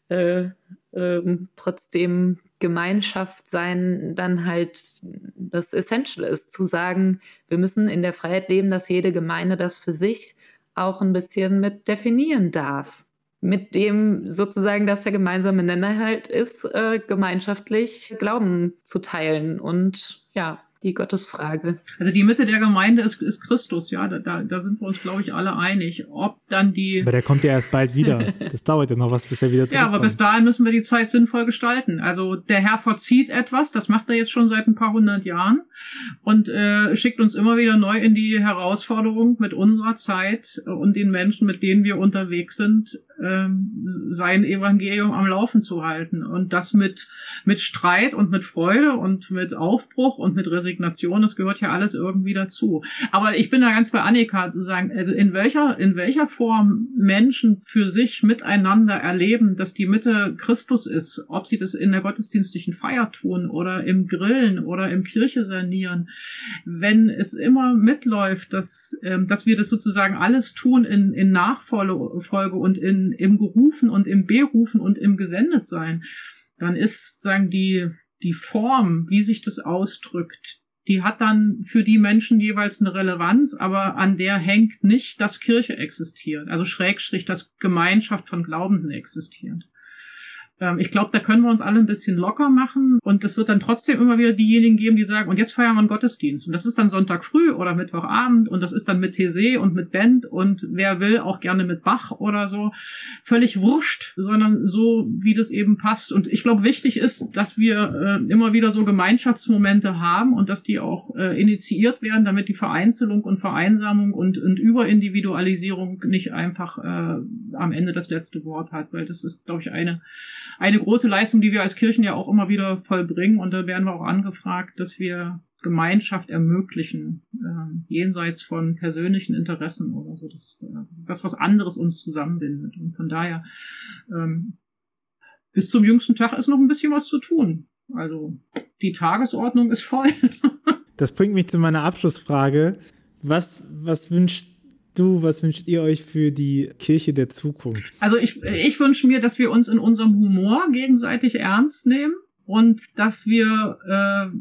äh, ähm, trotzdem Gemeinschaft sein dann halt das Essential ist, zu sagen, wir müssen in der Freiheit leben, dass jede Gemeinde das für sich auch ein bisschen mit definieren darf. Mit dem sozusagen, dass der gemeinsame Nenner halt ist, äh, gemeinschaftlich Glauben zu teilen und ja, die Gottesfrage. Also die Mitte der Gemeinde ist, ist Christus, ja, da, da, da sind wir uns, glaube ich, alle einig. Ob dann die. Aber der kommt ja erst bald wieder. Das dauert ja noch was, bis der wieder zurückkommt. Ja, aber bis dahin müssen wir die Zeit sinnvoll gestalten. Also der Herr vorzieht etwas, das macht er jetzt schon seit ein paar hundert Jahren und äh, schickt uns immer wieder neu in die Herausforderung mit unserer Zeit und den Menschen, mit denen wir unterwegs sind, äh, sein Evangelium am Laufen zu halten. Und das mit, mit Streit und mit Freude und mit Aufbruch und mit Resignation Resignation, das gehört ja alles irgendwie dazu. Aber ich bin da ganz bei Annika zu sagen, also in welcher, in welcher Form Menschen für sich miteinander erleben, dass die Mitte Christus ist, ob sie das in der gottesdienstlichen Feier tun oder im Grillen oder im Kirche sanieren, wenn es immer mitläuft, dass, ähm, dass wir das sozusagen alles tun in, in Nachfolge und in, im Gerufen und im Berufen und im Gesendetsein, dann ist, sagen die, die Form, wie sich das ausdrückt, die hat dann für die Menschen jeweils eine Relevanz, aber an der hängt nicht, dass Kirche existiert, also Schrägstrich, dass Gemeinschaft von Glaubenden existiert. Ähm, ich glaube, da können wir uns alle ein bisschen locker machen und es wird dann trotzdem immer wieder diejenigen geben, die sagen, und jetzt feiern wir einen Gottesdienst. Und das ist dann Sonntag früh oder Mittwochabend und das ist dann mit TC und mit Band und wer will auch gerne mit Bach oder so. Völlig wurscht, sondern so, wie das eben passt. Und ich glaube, wichtig ist, dass wir äh, immer wieder so Gemeinschaftsmomente haben und dass die auch äh, initiiert werden, damit die Vereinzelung und Vereinsamung und, und Überindividualisierung nicht einfach äh, am Ende das letzte Wort hat, weil das ist, glaube ich, eine eine große Leistung, die wir als Kirchen ja auch immer wieder vollbringen. Und da werden wir auch angefragt, dass wir Gemeinschaft ermöglichen, äh, jenseits von persönlichen Interessen oder so. Das ist äh, das, was anderes uns zusammenbindet. Und von daher, ähm, bis zum jüngsten Tag ist noch ein bisschen was zu tun. Also die Tagesordnung ist voll. das bringt mich zu meiner Abschlussfrage. Was, was wünscht du, was wünscht ihr euch für die Kirche der Zukunft? Also ich, ich wünsche mir, dass wir uns in unserem Humor gegenseitig ernst nehmen und dass wir äh,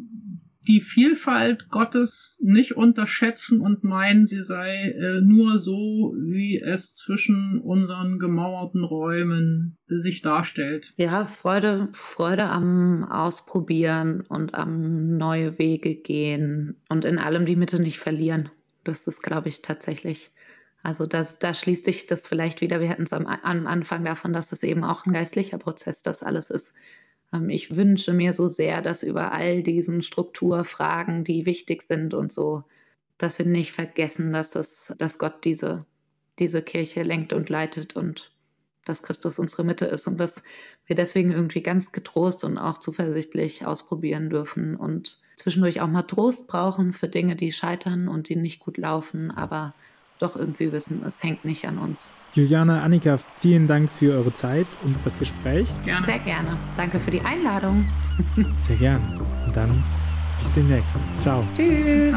die Vielfalt Gottes nicht unterschätzen und meinen, sie sei äh, nur so, wie es zwischen unseren gemauerten Räumen sich darstellt. Ja, Freude, Freude am Ausprobieren und am neue Wege gehen und in allem die Mitte nicht verlieren. Das ist, glaube ich, tatsächlich. Also das, da schließt sich das vielleicht wieder. Wir hatten es am, am Anfang davon, dass es eben auch ein geistlicher Prozess das alles ist ähm, ich wünsche mir so sehr, dass über all diesen Strukturfragen, die wichtig sind und so, dass wir nicht vergessen, dass, das, dass Gott diese, diese Kirche lenkt und leitet und dass Christus unsere Mitte ist und dass wir deswegen irgendwie ganz getrost und auch zuversichtlich ausprobieren dürfen und zwischendurch auch mal Trost brauchen für Dinge, die scheitern und die nicht gut laufen, aber doch irgendwie wissen, es hängt nicht an uns. Juliana, Annika, vielen Dank für eure Zeit und das Gespräch. Gerne. Sehr gerne. Danke für die Einladung. Sehr gerne. Und dann bis demnächst. Ciao. Tschüss.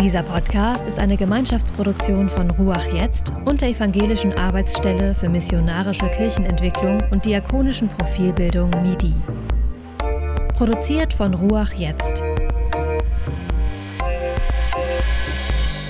Dieser Podcast ist eine Gemeinschaftsproduktion von Ruach Jetzt und der Evangelischen Arbeitsstelle für missionarische Kirchenentwicklung und diakonischen Profilbildung MIDI. Produziert von Ruach Jetzt.